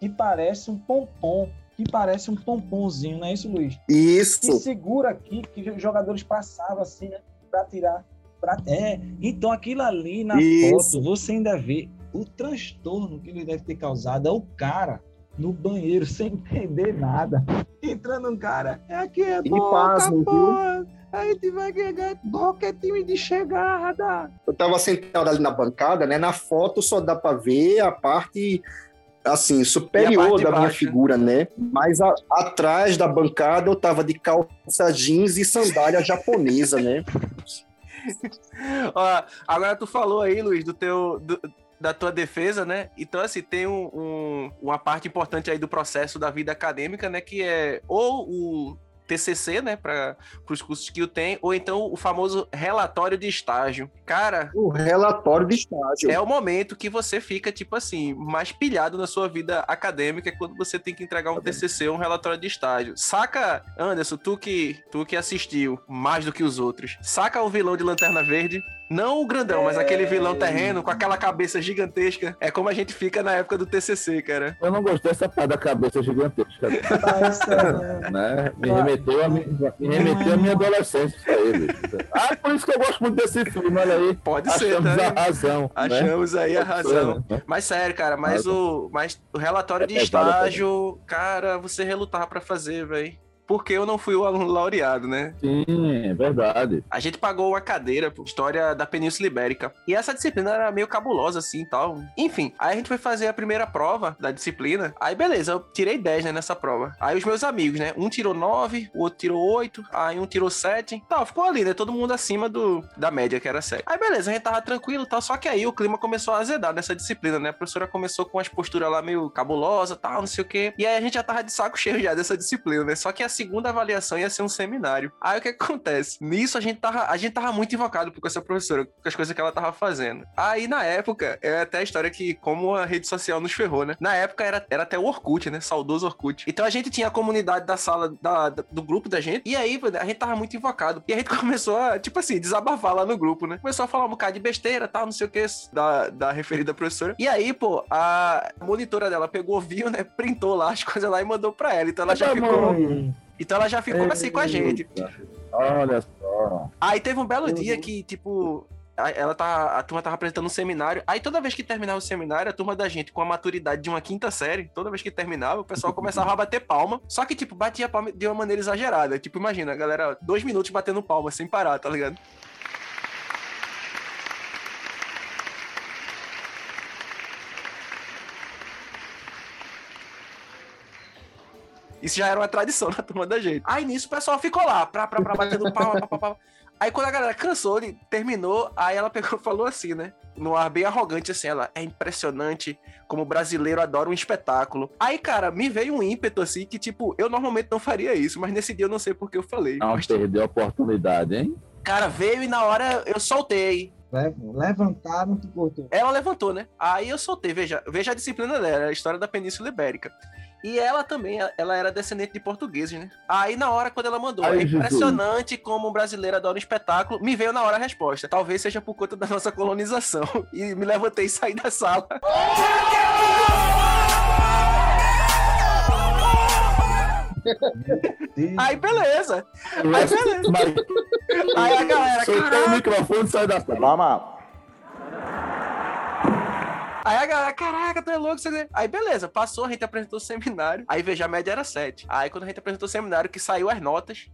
que parece um pompom, que parece um pomponzinho, não é isso, Luiz? Que Isso. segura aqui, que os jogadores passavam assim, né, pra tirar. Pra... É, então aquilo ali na Isso. foto, você ainda vê o transtorno que ele deve ter causado. É o cara no banheiro sem entender nada. Entrando um cara, é aqui é E boca, viu? porra. A gente vai ganhar boca é time de chegada. Eu tava sentado ali na bancada, né? Na foto só dá pra ver a parte assim superior da minha figura, né? Mas a- atrás da bancada eu tava de calça jeans e sandália japonesa, né? Ó, agora tu falou aí, Luiz, do teu. do- da tua defesa, né? Então, assim, tem um, um- uma parte importante aí do processo da vida acadêmica, né? Que é ou o TCC, né? Para os cursos que o tem, ou então o famoso relatório de estágio. Cara, O relatório de estágio. é o momento que você fica, tipo assim, mais pilhado na sua vida acadêmica quando você tem que entregar um TCC, um relatório de estágio. Saca, Anderson, tu que, tu que assistiu mais do que os outros, saca o vilão de Lanterna Verde? Não o grandão, mas aquele vilão terreno com aquela cabeça gigantesca. É como a gente fica na época do TCC, cara. Eu não gostei dessa parte da cabeça gigantesca. né? Me remeteu a, mi- me remeteu a minha adolescência, isso aí, bicho. Ah, por isso que eu gosto muito desse filme, olha aí. Pode ser, Achamos tá? a razão. né? Achamos aí a ser, razão. né? Mas sério, cara, mas o, mas o relatório É de estágio, cara, você relutava pra fazer, velho. Porque eu não fui o aluno laureado, né? Sim, é verdade. A gente pagou uma cadeira, pô, história da Península Ibérica. E essa disciplina era meio cabulosa, assim e tal. Enfim, aí a gente foi fazer a primeira prova da disciplina. Aí, beleza, eu tirei 10, né, nessa prova. Aí os meus amigos, né? Um tirou 9, o outro tirou 8, aí um tirou 7. Tal, ficou ali, né? Todo mundo acima do, da média, que era 7. Aí, beleza, a gente tava tranquilo e tal. Só que aí o clima começou a azedar nessa disciplina, né? A professora começou com as posturas lá meio cabulosa, tal, não sei o quê. E aí a gente já tava de saco cheio já dessa disciplina, né? Só que a segunda avaliação ia ser um seminário. Aí o que acontece? Nisso a gente tava, a gente tava muito invocado com essa professora, com as coisas que ela tava fazendo. Aí na época, é até a história que como a rede social nos ferrou, né? Na época era, era até o Orkut, né? Saudoso Orkut. Então a gente tinha a comunidade da sala da, da- do grupo da gente. E aí a gente tava muito invocado. E a gente começou a, tipo assim, desabafar lá no grupo, né? Começou a falar um bocado de besteira, tal, não sei o que, da, da referida professora. E aí, pô, a monitora dela pegou, viu, né? Printou lá as coisas lá e mandou pra ela. Então ela já ficou. Então ela já ficou assim com a gente. Olha só. Aí teve um belo dia que, tipo, a- ela tá, a turma tava apresentando um seminário. Aí toda vez que terminava o seminário, a turma da gente, com a maturidade de uma quinta série, toda vez que terminava, o pessoal começava a bater palma. Só que, tipo, batia palma de uma maneira exagerada. Tipo, imagina, a galera, dois minutos batendo palma sem parar, tá ligado? Isso já era uma tradição na turma da gente. Aí nisso o pessoal ficou lá, pra, pra, pra batendo palma, pá, pá, pá. Aí quando a galera cansou, ele terminou, aí ela pegou e falou assim, né? No ar bem arrogante, assim, ela é impressionante como o brasileiro adora um espetáculo. Aí, cara, me veio um ímpeto, assim, que, tipo, eu normalmente não faria isso, mas nesse dia eu não sei porque eu falei. Não Mas, perdeu a oportunidade, hein? cara, veio e na hora eu soltei. Levantaram, tu cortou. Ela levantou, né? Aí eu soltei, veja, veja a disciplina dela, a história da Península Ibérica. E ela também, ela era descendente de portugueses, né? Aí na hora, quando ela mandou, Ai, é Jesus. impressionante como um brasileiro adora um espetáculo, me veio na hora a resposta. Talvez seja por conta da nossa colonização. E me levantei e saí da sala. Aí beleza. Aí beleza. Aí a galera, Soltou o caraca. microfone e saiu da sala. Vamos. Aí a galera, caraca, tu é louco, lá. Aí beleza, passou, a gente apresentou o seminário. Aí veja, a média era 7. Aí quando a gente apresentou o seminário, que saiu as notas.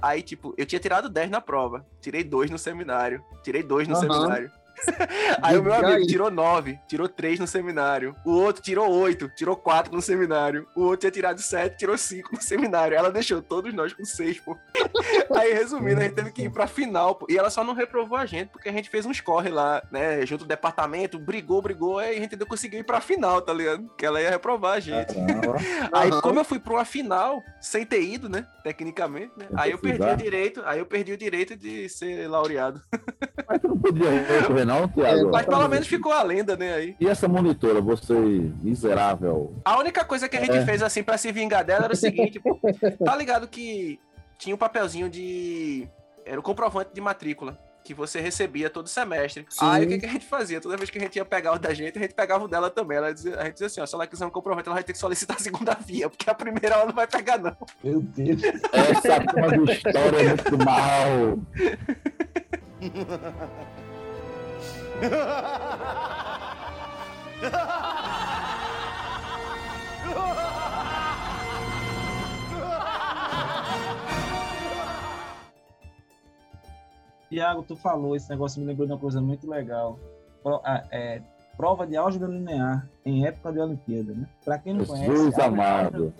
Aí, tipo, eu tinha tirado 10 na prova. Tirei 2 no seminário. Tirei 2 no Aham. seminário. Aí o meu amigo aí. tirou 9, tirou 3 no seminário. O outro tirou 8, tirou 4 no seminário. O outro tinha tirado 7, tirou 5 no seminário. Ela deixou todos nós com 6, pô. Aí, resumindo, a gente teve que ir pra final, pô. E ela só não reprovou a gente, porque a gente fez uns corre lá, né? Junto do departamento, brigou, brigou, aí a gente ainda conseguiu ir pra final, tá ligado? Que ela ia reprovar a gente. Aí, como eu fui pra uma final, sem ter ido, né? Tecnicamente, né? Aí eu perdi o direito, aí eu perdi o direito de ser laureado. Mas tu não podia recorrer, não, Tiago? Mas pelo menos ficou a lenda, né? Aí. E essa monitora, você miserável? A única coisa que a gente É. fez assim pra se vingar dela era o seguinte: tá ligado que tinha um papelzinho de. Era o comprovante de matrícula. Que você recebia todo semestre. Sim. Aí o que, que a gente fazia? Toda vez que a gente ia pegar o da gente, a gente pegava o dela também. Ela dizia, a gente dizia assim: ó, se ela quiser um comprovante, ela vai ter que solicitar a segunda via, porque a primeira ela não vai pegar, não. Meu Deus. Essa turma de história é muito mal. Tiago, tu falou, esse negócio me lembrou de uma coisa muito legal. Pro- ah, é, prova de álgebra linear em época de Olimpíada, né? Para quem não conhece, Jesus álgebra- amado.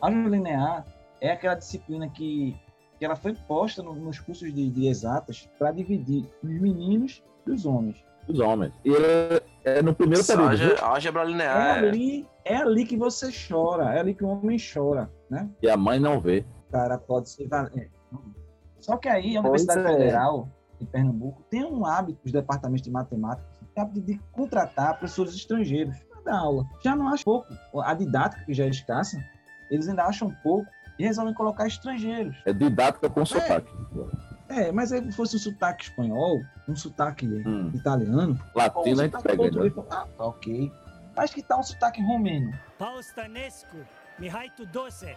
álgebra linear é aquela disciplina que, que ela foi posta no- nos cursos de, de exatas para dividir os meninos dos homens. Os homens. E é, é no primeiro período. viu? Álgebra, álgebra É linear. ali, é ali que você chora, é ali que o homem chora, né? E a mãe não vê. cara pode ser. é. Só que aí a Pois Universidade é. Federal de Pernambuco tem um hábito, os departamentos de matemática, tem hábito de contratar professores estrangeiros para dar aula. Já não acho pouco. A didática, que já é escassa, eles ainda acham pouco e resolvem colocar estrangeiros. É didática com sotaque. É, mas aí se fosse um sotaque espanhol, um sotaque Hum. italiano, ou um Latino a gente pega. Né? ah, tá ok. Mas que tal um sotaque romeno? Paustanescu, Mihai Tudose.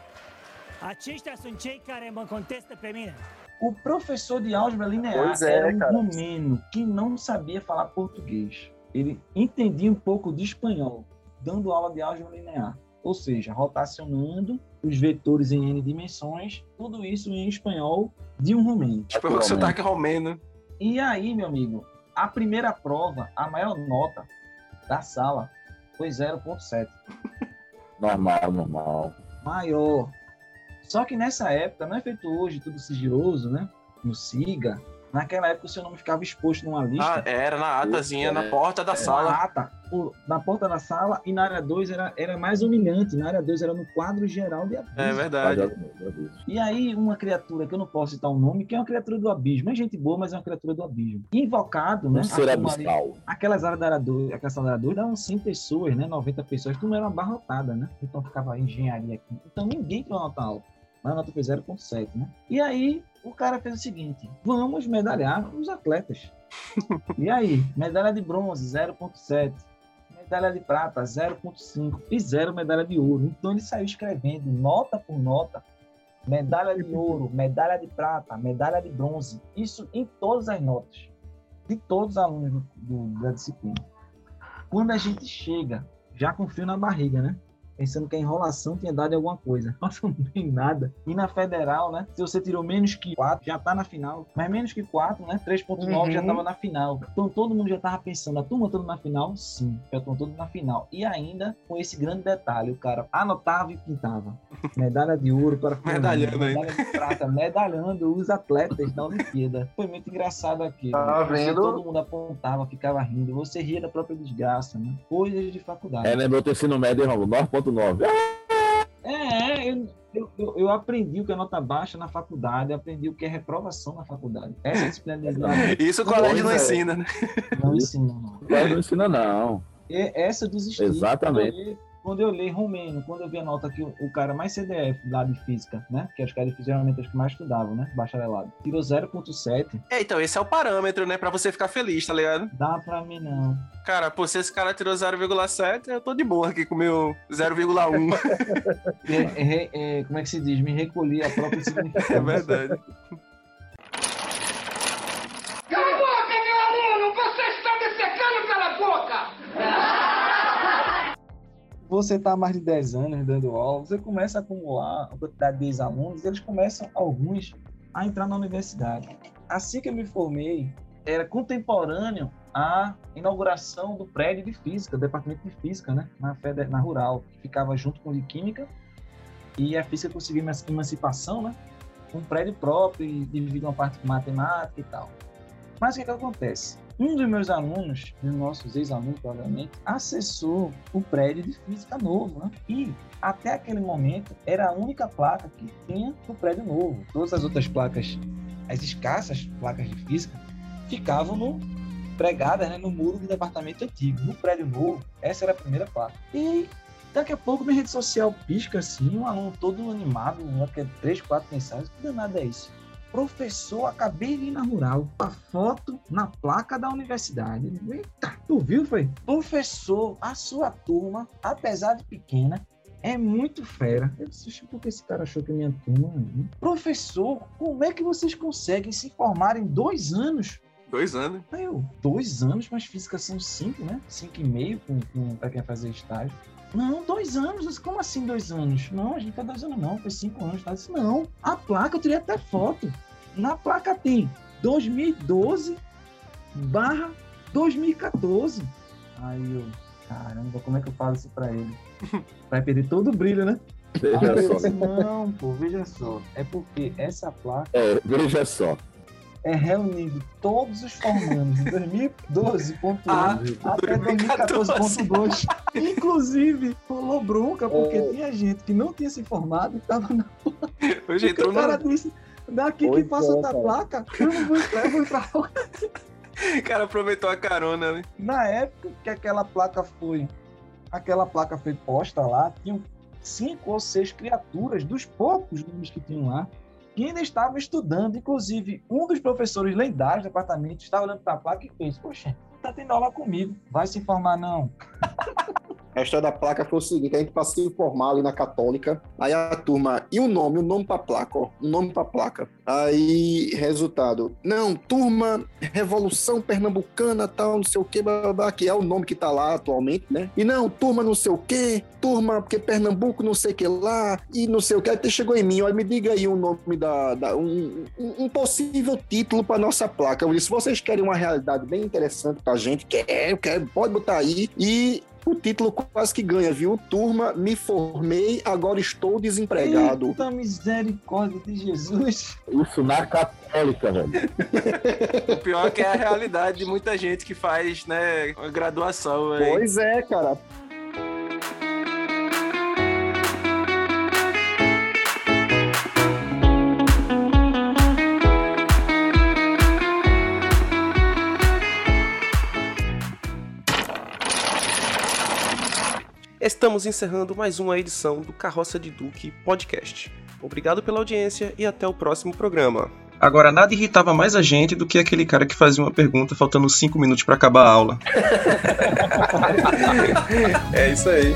Aceștia sunt cei care mă contestă pe mine. O professor de álgebra linear Pois é, era um cara. romeno que não sabia falar português. Ele entendia um pouco de espanhol, dando aula de álgebra linear. ou seja, rotacionando os vetores em N dimensões, tudo isso em espanhol de um romeno. Tipo, o sotaque romeno. E aí, meu amigo, a primeira prova, a maior nota da sala foi 0.7. Normal, normal. Maior. Só que nessa época, não é feito hoje tudo sigiloso, né? No SIGA. Naquela época o seu nome ficava exposto numa lista. Ah, era na atazinha, na porta da Era sala. Na ata, por- na porta da sala e na área 2 era, era mais humilhante. Na área 2 era no quadro geral de aviso. É verdade. E aí, uma criatura que eu não posso citar o nome, que é uma criatura do abismo. É gente boa, mas é uma criatura do abismo. Invocado, né? Um ser a turma ali- abissal. Aquelas áreas da área 2, aquela sala da área 2 davam 100 pessoas, né? 90 pessoas. Tudo era uma barrotada, né? Então ficava engenharia aqui. Então ninguém tirou nota alta. Mas a nota foi 0.7, né? E aí, o cara fez o seguinte: vamos medalhar os atletas. e aí, medalha de bronze, 0.7. Medalha de prata, 0.5. E zero medalha de ouro. Então ele saiu escrevendo, nota por nota, medalha de ouro, medalha de prata, medalha de bronze. Isso em todas as notas. De todos os alunos do- do- da disciplina. Quando a gente chega, já com frio na barriga, né? Pensando que a enrolação tinha dado alguma coisa. Nossa, não tem nada. E na federal, né? Se você tirou menos que 4, já tá na final. Mas menos que 4, né? 3.9 já Uhum. tava na final. Então todo mundo já tava pensando, a turma toda na final? Sim, já estão todos na final. E ainda com esse grande detalhe, o cara anotava e pintava. Medalha de ouro para Medalhando ainda. medalha de prata, medalhando os atletas da Olimpíada. Foi muito engraçado aqui. Tá vendo? Todo mundo apontava, ficava rindo. Você ria da própria desgraça, né? Coisas de faculdade. É, lembrou do ensino médio, Romulo, 9.9. É, é, eu, eu, eu- aprendi o que é nota baixa na faculdade, eu aprendi o que é reprovação na faculdade. Essa disciplina de exame Isso o colégio não Pois é. ensina, né? não ensina, não. Mas não ensina, não. E essa dos estudos. Exatamente. Quando eu, li romeno, quando eu vi a nota que o, o cara mais CDF lá de física, né? Que os caras de física geralmente os que mais estudavam, né? Bacharelado. Tirou 0.7. É, então, esse é o parâmetro, né? Pra você ficar feliz, tá ligado? Dá pra mim não. Cara, pô, se esse cara tirou 0,7, eu tô de boa aqui com o meu 0,1. É, é, é, como é que se diz? Me recolhi a própria significado. É verdade. Cala a boca, meu aluno! Você está me secando pela boca! Você está há mais de 10 anos dando aula, você começa a acumular a quantidade de ex-alunos, eles começam, alguns, a entrar na universidade. Assim que eu me formei, era contemporâneo à inauguração do prédio de física, do departamento de física, né, na, Feder, na Rural, que ficava junto com o de química, e a física conseguiu uma emancipação, né, um prédio próprio, dividido uma parte com matemática e tal. Mas o que, que acontece? Um dos meus alunos, dos nossos ex-alunos, provavelmente, acessou o prédio de física novo, né? E até aquele momento era a única placa que tinha no prédio novo. Todas as outras placas, as escassas placas de física, ficavam no pregadas né, no muro do departamento antigo. No prédio novo, essa era a primeira placa. E daqui a pouco minha rede social pisca assim, um aluno todo animado, é três, quatro mensagens. Que danado é isso? Professor, acabei de ir na rural. A foto na placa da universidade. Eita, tu viu, foi? Professor, a sua turma, apesar de pequena, é muito fera. Eu disse, "Oxe, por que esse cara achou que minha turma. né?" Professor, como é que vocês conseguem se formar em dois anos? Dois anos. Aí eu, dois anos, mas física são cinco, né? Cinco e meio com, com, pra quem fazer estágio. Não, dois anos. Disse, Como assim dois anos? Não, a gente foi dois anos, não. Foi cinco anos. Tá? Eu disse, não, a placa, eu tirei até foto. Na placa tem 2012 barra 2014. Aí eu, caramba, como é que eu falo isso pra ele? Vai perder todo o brilho, né? Veja só. disse, não, pô, veja só. É porque essa placa É, veja só. É reunindo todos os formandos de 2012.1 Ah, até 2014.2. Inclusive, rolou bronca, porque tinha gente que não tinha se formado e tava na Hoje o entrou cara no... disse, daqui Pois que passa é, placa, eu não vou entrar, eu vou entrar. O cara aproveitou a carona, né? Na época que aquela placa foi, aquela placa foi posta lá, tinham cinco ou seis criaturas dos poucos números que tinham lá, que ainda estavam estudando. Inclusive, um dos professores lendários do departamento estava olhando para a placa e fez: Poxa, tá tendo aula comigo, vai se informar não. A história da placa foi o seguinte: a gente passou a informar ali na Católica. Aí a turma, e o nome? O nome pra placa, ó. O nome pra placa. Aí, resultado. Não, turma Revolução Pernambucana, tal, não sei o que, que é o nome que tá lá atualmente, né? E não, turma não sei o que, turma, porque Pernambuco não sei o que lá, e não sei o que. Até chegou em mim, olha, me diga aí o nome da. da um, um, possível título pra nossa placa. Eu disse: se vocês querem uma realidade bem interessante pra gente, quer, quer, pode botar aí. E o título quase que ganha, viu? Turma, me formei, agora estou desempregado. Eita misericórdia de Jesus. Isso na católica, velho. o pior é que é a realidade de muita gente que faz, né, uma graduação. Véio. Pois é, cara. Estamos encerrando mais uma edição do Carroça de Duque Podcast. Obrigado pela audiência e até o próximo programa. Agora, nada irritava mais a gente do que aquele cara que fazia uma pergunta faltando 5 minutos para acabar a aula. é isso aí.